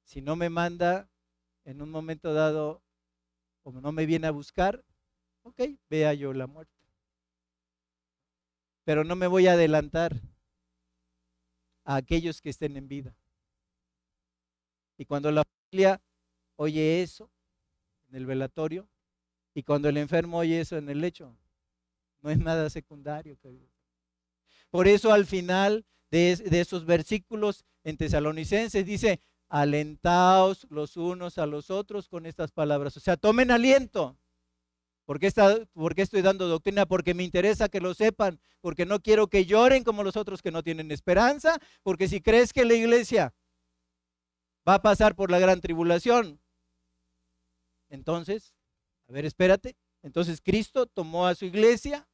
Speaker 1: si no me manda en un momento dado, o no me viene a buscar, ok, vea yo la muerte. Pero no me voy a adelantar a aquellos que estén en vida. Y cuando la familia oye eso en el velatorio, y cuando el enfermo oye eso en el lecho, no es nada secundario. Por eso al final de, esos versículos en Tesalonicenses dice, alentaos los unos a los otros con estas palabras. O sea, tomen aliento. ¿Por qué, está, ¿Por qué, estoy dando doctrina? Porque me interesa que lo sepan, porque no quiero que lloren como los otros que no tienen esperanza, porque si crees que la iglesia va a pasar por la gran tribulación, entonces a ver, espérate. Entonces Cristo tomó a su iglesia,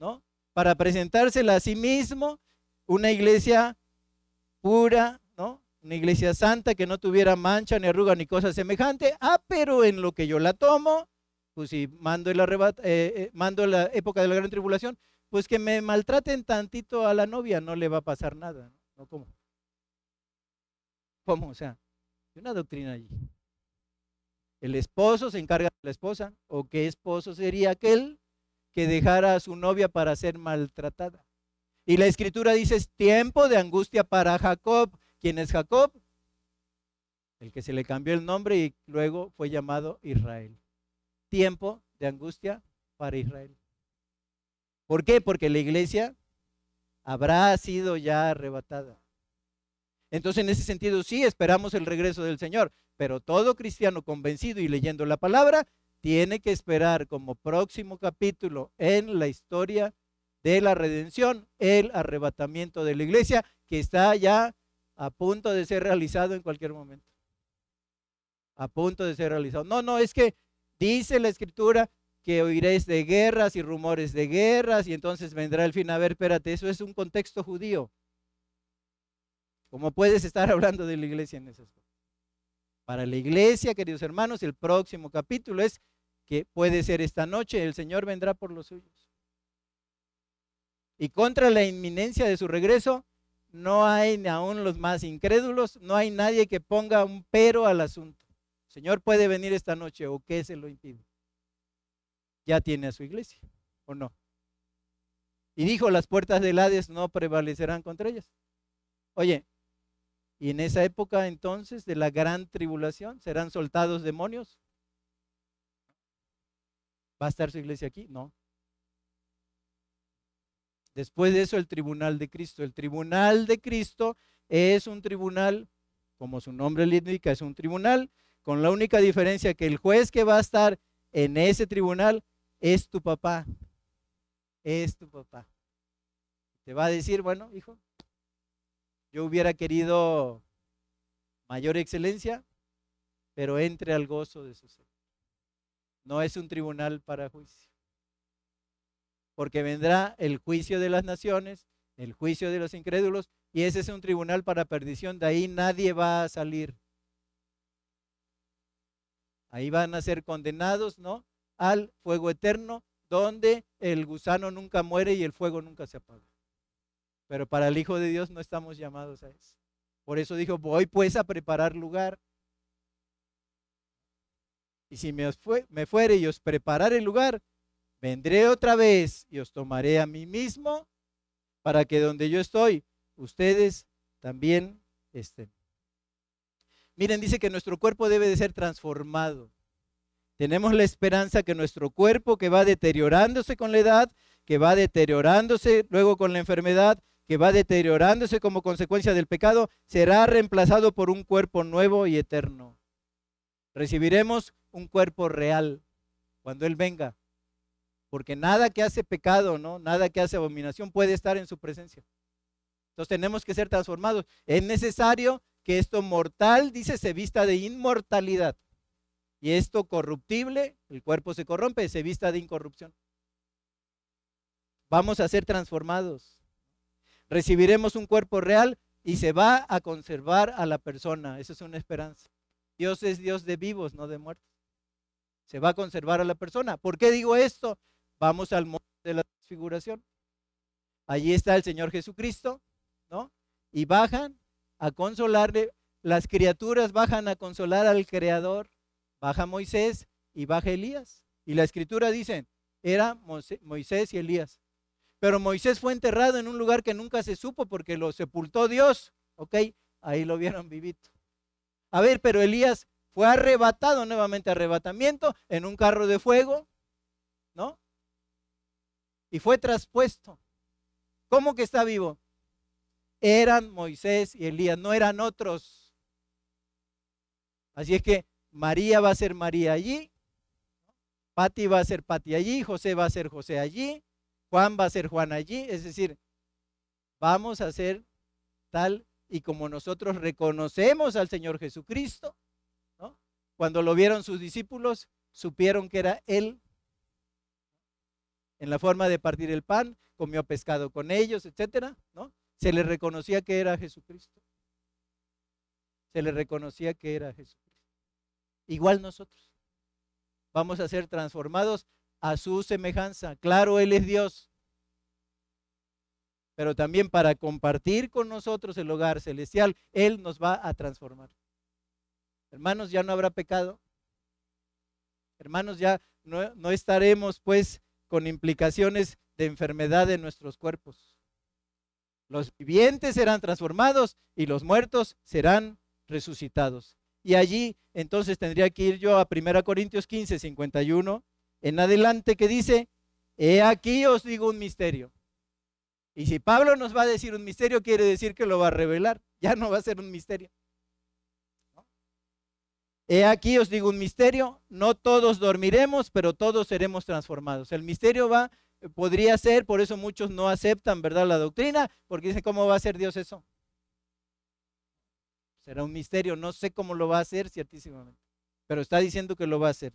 Speaker 1: ¿no? Para presentársela a sí mismo, una iglesia pura, ¿no? Una iglesia santa que no tuviera mancha, ni arruga, ni cosa semejante. Ah, pero en lo que yo la tomo, pues si mando, el eh, eh, mando la época de la gran tribulación, pues que me maltraten tantito a la novia, no le va a pasar nada, ¿no? ¿No ¿Cómo? ¿Cómo? O sea, una doctrina allí. El esposo se encarga de la esposa, o qué esposo sería aquel que dejara a su novia para ser maltratada. Y la escritura dice, es tiempo de angustia para Jacob. ¿Quién es Jacob? El que se le cambió el nombre y luego fue llamado Israel. Tiempo de angustia para Israel. ¿Por qué? Porque la iglesia habrá sido ya arrebatada. Entonces, en ese sentido, sí esperamos el regreso del Señor, pero todo cristiano convencido y leyendo la palabra tiene que esperar como próximo capítulo en la historia de la redención el arrebatamiento de la iglesia que está ya a punto de ser realizado en cualquier momento. A punto de ser realizado. No, no, es que dice la escritura que oiréis de guerras y rumores de guerras y entonces vendrá el fin. A ver, espérate, eso es un contexto judío. ¿Cómo puedes estar hablando de la iglesia en esas cosas? Para la iglesia, queridos hermanos, el próximo capítulo es que puede ser esta noche, el Señor vendrá por los suyos. Y contra la inminencia de su regreso, no hay ni aún los más incrédulos, no hay nadie que ponga un pero al asunto. El Señor puede venir esta noche o qué se lo impide. Ya tiene a su iglesia, ¿o no? Y dijo, las puertas del Hades no prevalecerán contra ellas. Oye, y en esa época entonces de la gran tribulación serán soltados demonios. ¿Va a estar su iglesia aquí? No. Después de eso el tribunal de Cristo. El tribunal de Cristo es un tribunal, como su nombre le indica, es un tribunal, con la única diferencia que el juez que va a estar en ese tribunal es tu papá. Es tu papá. Te va a decir, bueno, hijo, yo hubiera querido mayor excelencia, pero entre al gozo de su ser. No es un tribunal para juicio. Porque vendrá el juicio de las naciones, el juicio de los incrédulos, y ese es un tribunal para perdición. De ahí nadie va a salir. Ahí van a ser condenados, ¿no? Al fuego eterno, donde el gusano nunca muere y el fuego nunca se apaga. Pero para el Hijo de Dios no estamos llamados a eso. Por eso dijo, voy pues a preparar lugar. Y si me, fue, me fuere y os prepararé el lugar, vendré otra vez y os tomaré a mí mismo para que donde yo estoy, ustedes también estén. Miren, dice que nuestro cuerpo debe de ser transformado. Tenemos la esperanza que nuestro cuerpo que va deteriorándose con la edad, que va deteriorándose luego con la enfermedad, que va deteriorándose como consecuencia del pecado, será reemplazado por un cuerpo nuevo y eterno. Recibiremos un cuerpo real cuando Él venga, porque nada que hace pecado, ¿no? Nada que hace abominación puede estar en su presencia. Entonces tenemos que ser transformados. Es necesario que esto mortal, dice, se vista de inmortalidad. Y esto corruptible, el cuerpo se corrompe, se vista de incorrupción. Vamos a ser transformados. Recibiremos un cuerpo real y se va a conservar a la persona. Esa es una esperanza. Dios es Dios de vivos, no de muertos. Se va a conservar a la persona. ¿Por qué digo esto? Vamos al monte de la transfiguración. Allí está el Señor Jesucristo, ¿no? Y bajan a consolarle. Las criaturas bajan a consolar al Creador. Baja Moisés y baja Elías. Y la escritura dice, era Moisés y Elías. Pero Moisés fue enterrado en un lugar que nunca se supo porque lo sepultó Dios. ¿Ok? Ahí lo vieron vivito. A ver, pero Elías fue arrebatado nuevamente, arrebatamiento, en un carro de fuego, ¿no? Y fue traspuesto. ¿Cómo que está vivo? Eran Moisés y Elías, no eran otros. Así es que María va a ser María allí, Pati va a ser Pati allí, José va a ser José allí, Juan va a ser Juan allí, es decir, vamos a ser tal y como nosotros reconocemos al Señor Jesucristo, cuando lo vieron sus discípulos, supieron que era Él. En la forma de partir el pan, comió pescado con ellos, etcétera, ¿no? Se le reconocía que era Jesucristo. Se le reconocía que era Jesucristo. Igual nosotros. Vamos a ser transformados a su semejanza. Claro, Él es Dios. Pero también para compartir con nosotros el hogar celestial, Él nos va a transformar. Hermanos, ya no habrá pecado. Hermanos, ya no, estaremos pues con implicaciones de enfermedad en nuestros cuerpos. Los vivientes serán transformados y los muertos serán resucitados. Y allí entonces tendría que ir yo a 1 Corintios 15, 51 en adelante que dice, he aquí os digo un misterio. Y si Pablo nos va a decir un misterio, quiere decir que lo va a revelar. Ya no va a ser un misterio. He aquí os digo un misterio, no todos dormiremos, pero todos seremos transformados. El misterio va, podría ser, por eso muchos no aceptan, ¿verdad? La doctrina, porque dicen, ¿cómo va a ser Dios eso? Será un misterio, no sé cómo lo va a hacer, ciertísimamente, pero está diciendo que lo va a hacer.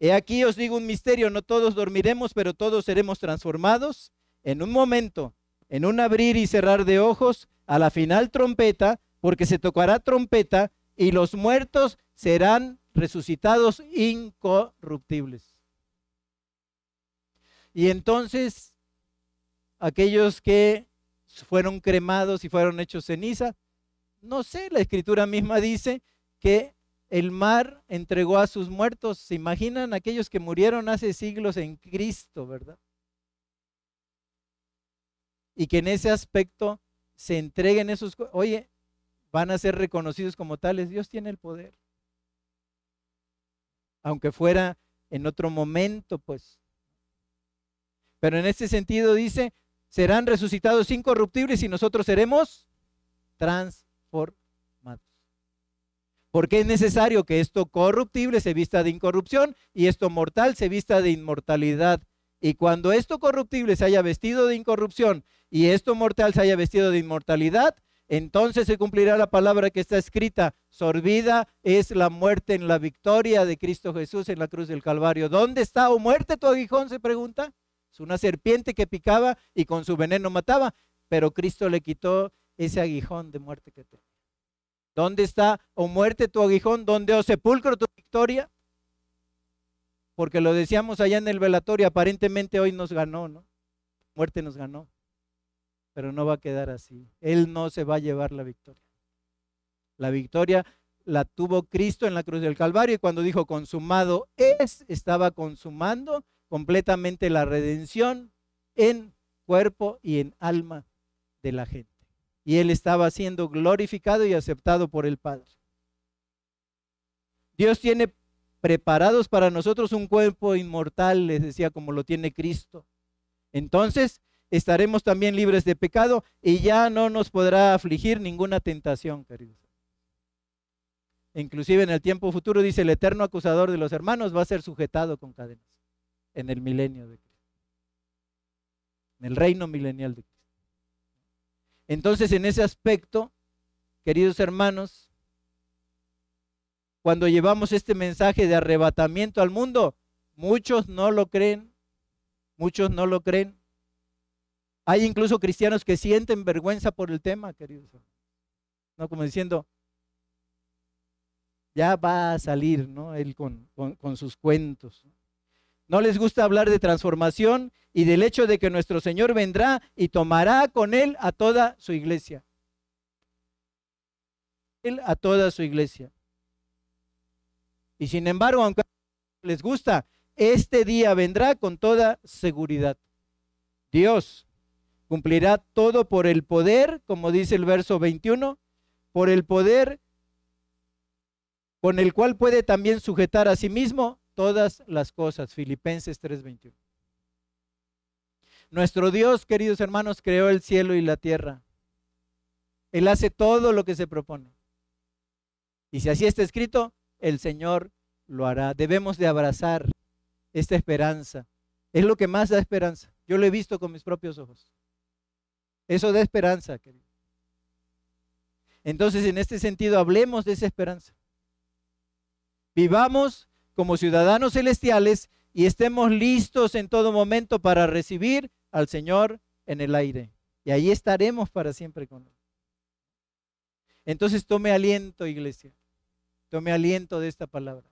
Speaker 1: He aquí os digo un misterio, no todos dormiremos, pero todos seremos transformados en un momento, en un abrir y cerrar de ojos, a la final trompeta, porque se tocará trompeta y los muertos serán resucitados incorruptibles. Y entonces aquellos que fueron cremados y fueron hechos ceniza, no sé, la escritura misma dice que el mar entregó a sus muertos. ¿Se imaginan aquellos que murieron hace siglos en Cristo, verdad? Y que en ese aspecto se entreguen esos, oye, van a ser reconocidos como tales. Dios tiene el poder. Aunque fuera en otro momento, pues. Pero en este sentido dice, serán resucitados incorruptibles y nosotros seremos transformados. Porque es necesario que esto corruptible se vista de incorrupción y esto mortal se vista de inmortalidad. Y cuando esto corruptible se haya vestido de incorrupción y esto mortal se haya vestido de inmortalidad, entonces se cumplirá la palabra que está escrita, sorbida es la muerte en la victoria de Cristo Jesús en la cruz del Calvario. ¿Dónde está, o muerte, tu aguijón? Se pregunta. Es una serpiente que picaba y con su veneno mataba, pero Cristo le quitó ese aguijón de muerte que tenía. ¿Dónde está, o muerte, tu aguijón? ¿Dónde, o sepulcro, tu victoria? Porque lo decíamos allá en el velatorio, aparentemente hoy nos ganó, ¿no? Muerte nos ganó. Pero no va a quedar así. Él no se va a llevar la victoria. La victoria la tuvo Cristo en la cruz del Calvario y cuando dijo consumado es, estaba consumando completamente la redención en cuerpo y en alma de la gente y él estaba siendo glorificado y aceptado por el Padre. Dios tiene preparados para nosotros un cuerpo inmortal, les decía, como lo tiene Cristo. Entonces estaremos también libres de pecado y ya no nos podrá afligir ninguna tentación, queridos. Inclusive en el tiempo futuro dice el eterno acusador de los hermanos va a ser sujetado con cadenas en el milenio de Cristo. En el reino milenial de Cristo. Entonces, en ese aspecto, queridos hermanos, cuando llevamos este mensaje de arrebatamiento al mundo, muchos no lo creen, muchos no lo creen. Hay incluso cristianos que sienten vergüenza por el tema, queridos. No como diciendo, ya va a salir, ¿no? Él con, con sus cuentos. No les gusta hablar de transformación y del hecho de que nuestro Señor vendrá y tomará con él a toda su iglesia. Él a toda su iglesia. Y sin embargo, aunque les gusta, este día vendrá con toda seguridad. Dios cumplirá todo por el poder, como dice el verso 21, por el poder con el cual puede también sujetar a sí mismo todas las cosas. Filipenses 3:21. Nuestro Dios, queridos hermanos, creó el cielo y la tierra. Él hace todo lo que se propone. Y si así está escrito, el Señor lo hará. Debemos de abrazar esta esperanza. Es lo que más da esperanza. Yo lo he visto con mis propios ojos. Eso da esperanza, querido. Entonces, en este sentido, hablemos de esa esperanza. Vivamos como ciudadanos celestiales y estemos listos en todo momento para recibir al Señor en el aire. Y ahí estaremos para siempre con Él. Entonces tome aliento, iglesia. Tome aliento de esta palabra.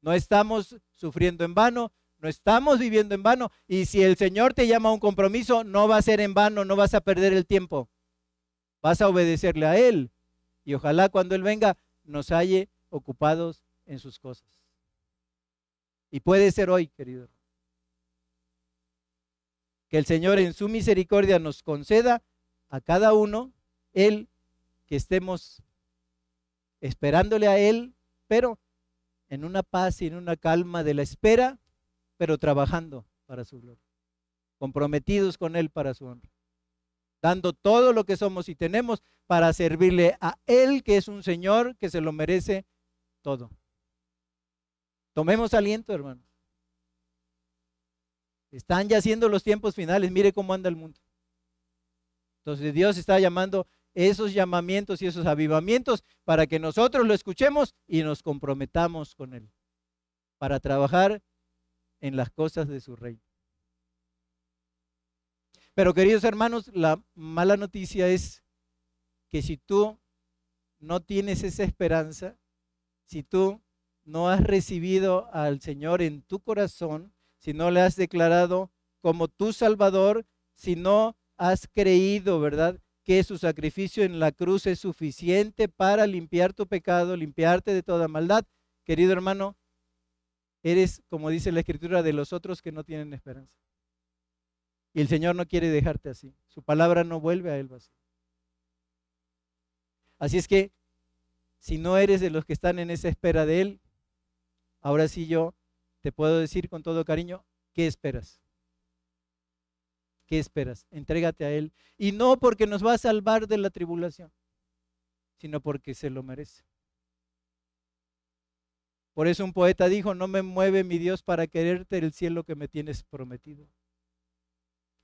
Speaker 1: No estamos sufriendo en vano, no estamos viviendo en vano. Y si el Señor te llama a un compromiso, no va a ser en vano, no vas a perder el tiempo. Vas a obedecerle a Él. Y ojalá cuando Él venga nos halle ocupados en sus cosas. Y puede ser hoy, querido. Que el Señor en su misericordia nos conceda a cada uno el que estemos esperándole a Él, pero en una paz y en una calma de la espera, pero trabajando para su gloria, comprometidos con Él para su honra, dando todo lo que somos y tenemos para servirle a Él, que es un Señor que se lo merece todo. Tomemos aliento, hermanos. Están ya siendo los tiempos finales, mire cómo anda el mundo. Entonces Dios está llamando esos llamamientos y esos avivamientos para que nosotros lo escuchemos y nos comprometamos con Él, para trabajar en las cosas de su reino. Pero queridos hermanos, la mala noticia es que si tú no tienes esa esperanza, si tú no has recibido al Señor en tu corazón, si no le has declarado como tu Salvador, si no has creído, ¿verdad? Que su sacrificio en la cruz es suficiente para limpiar tu pecado, limpiarte de toda maldad. Querido hermano, eres, como dice la Escritura, de los otros que no tienen esperanza. Y el Señor no quiere dejarte así. Su palabra no vuelve a él vacío. Así es que, si no eres de los que están en esa espera de Él, Ahora sí yo te puedo decir con todo cariño, ¿qué esperas? ¿Qué esperas? Entrégate a Él. Y no porque nos va a salvar de la tribulación, sino porque se lo merece. Por eso un poeta dijo, no me mueve mi Dios para quererte el cielo que me tienes prometido.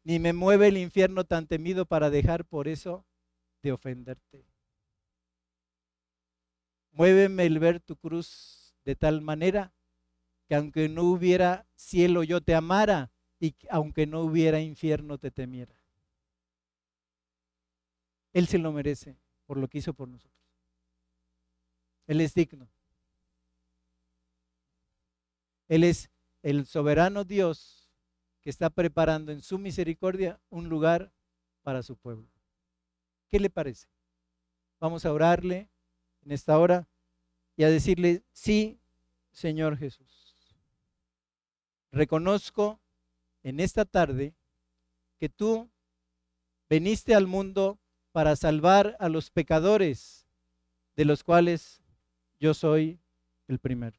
Speaker 1: Ni me mueve el infierno tan temido para dejar por eso de ofenderte. Muéveme el ver tu cruz de tal manera que aunque no hubiera cielo yo te amara y aunque no hubiera infierno te temiera. Él se lo merece por lo que hizo por nosotros. Él es digno. Él es el soberano Dios que está preparando en su misericordia un lugar para su pueblo. ¿Qué le parece? Vamos a orarle en esta hora y a decirle, sí, Señor Jesús. Reconozco en esta tarde que tú veniste al mundo para salvar a los pecadores, de los cuales yo soy el primero.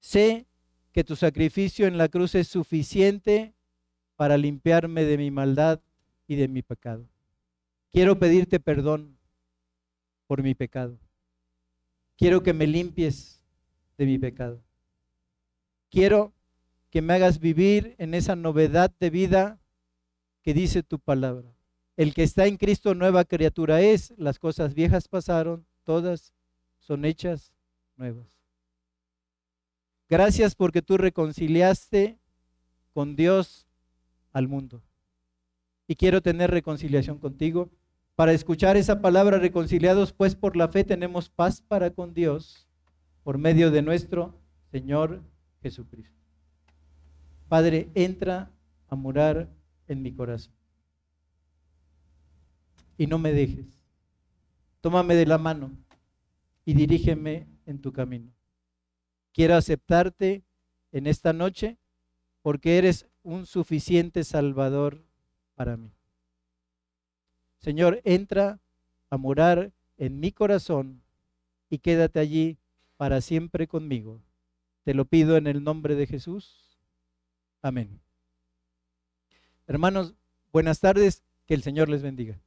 Speaker 1: Sé que tu sacrificio en la cruz es suficiente para limpiarme de mi maldad y de mi pecado. Quiero pedirte perdón por mi pecado. Quiero que me limpies de mi pecado. Quiero que me hagas vivir en esa novedad de vida que dice tu palabra. El que está en Cristo nueva criatura es, las cosas viejas pasaron, todas son hechas nuevas. Gracias porque tú reconciliaste con Dios al mundo. Y quiero tener reconciliación contigo. Para escuchar esa palabra, reconciliados pues por la fe tenemos paz para con Dios por medio de nuestro Señor Jesucristo. Padre, entra a morar en mi corazón. Y no me dejes. Tómame de la mano y dirígeme en tu camino. Quiero aceptarte en esta noche porque eres un suficiente Salvador para mí. Señor, entra a morar en mi corazón y quédate allí para siempre conmigo. Te lo pido en el nombre de Jesús. Amén. Hermanos, buenas tardes, que el Señor les bendiga.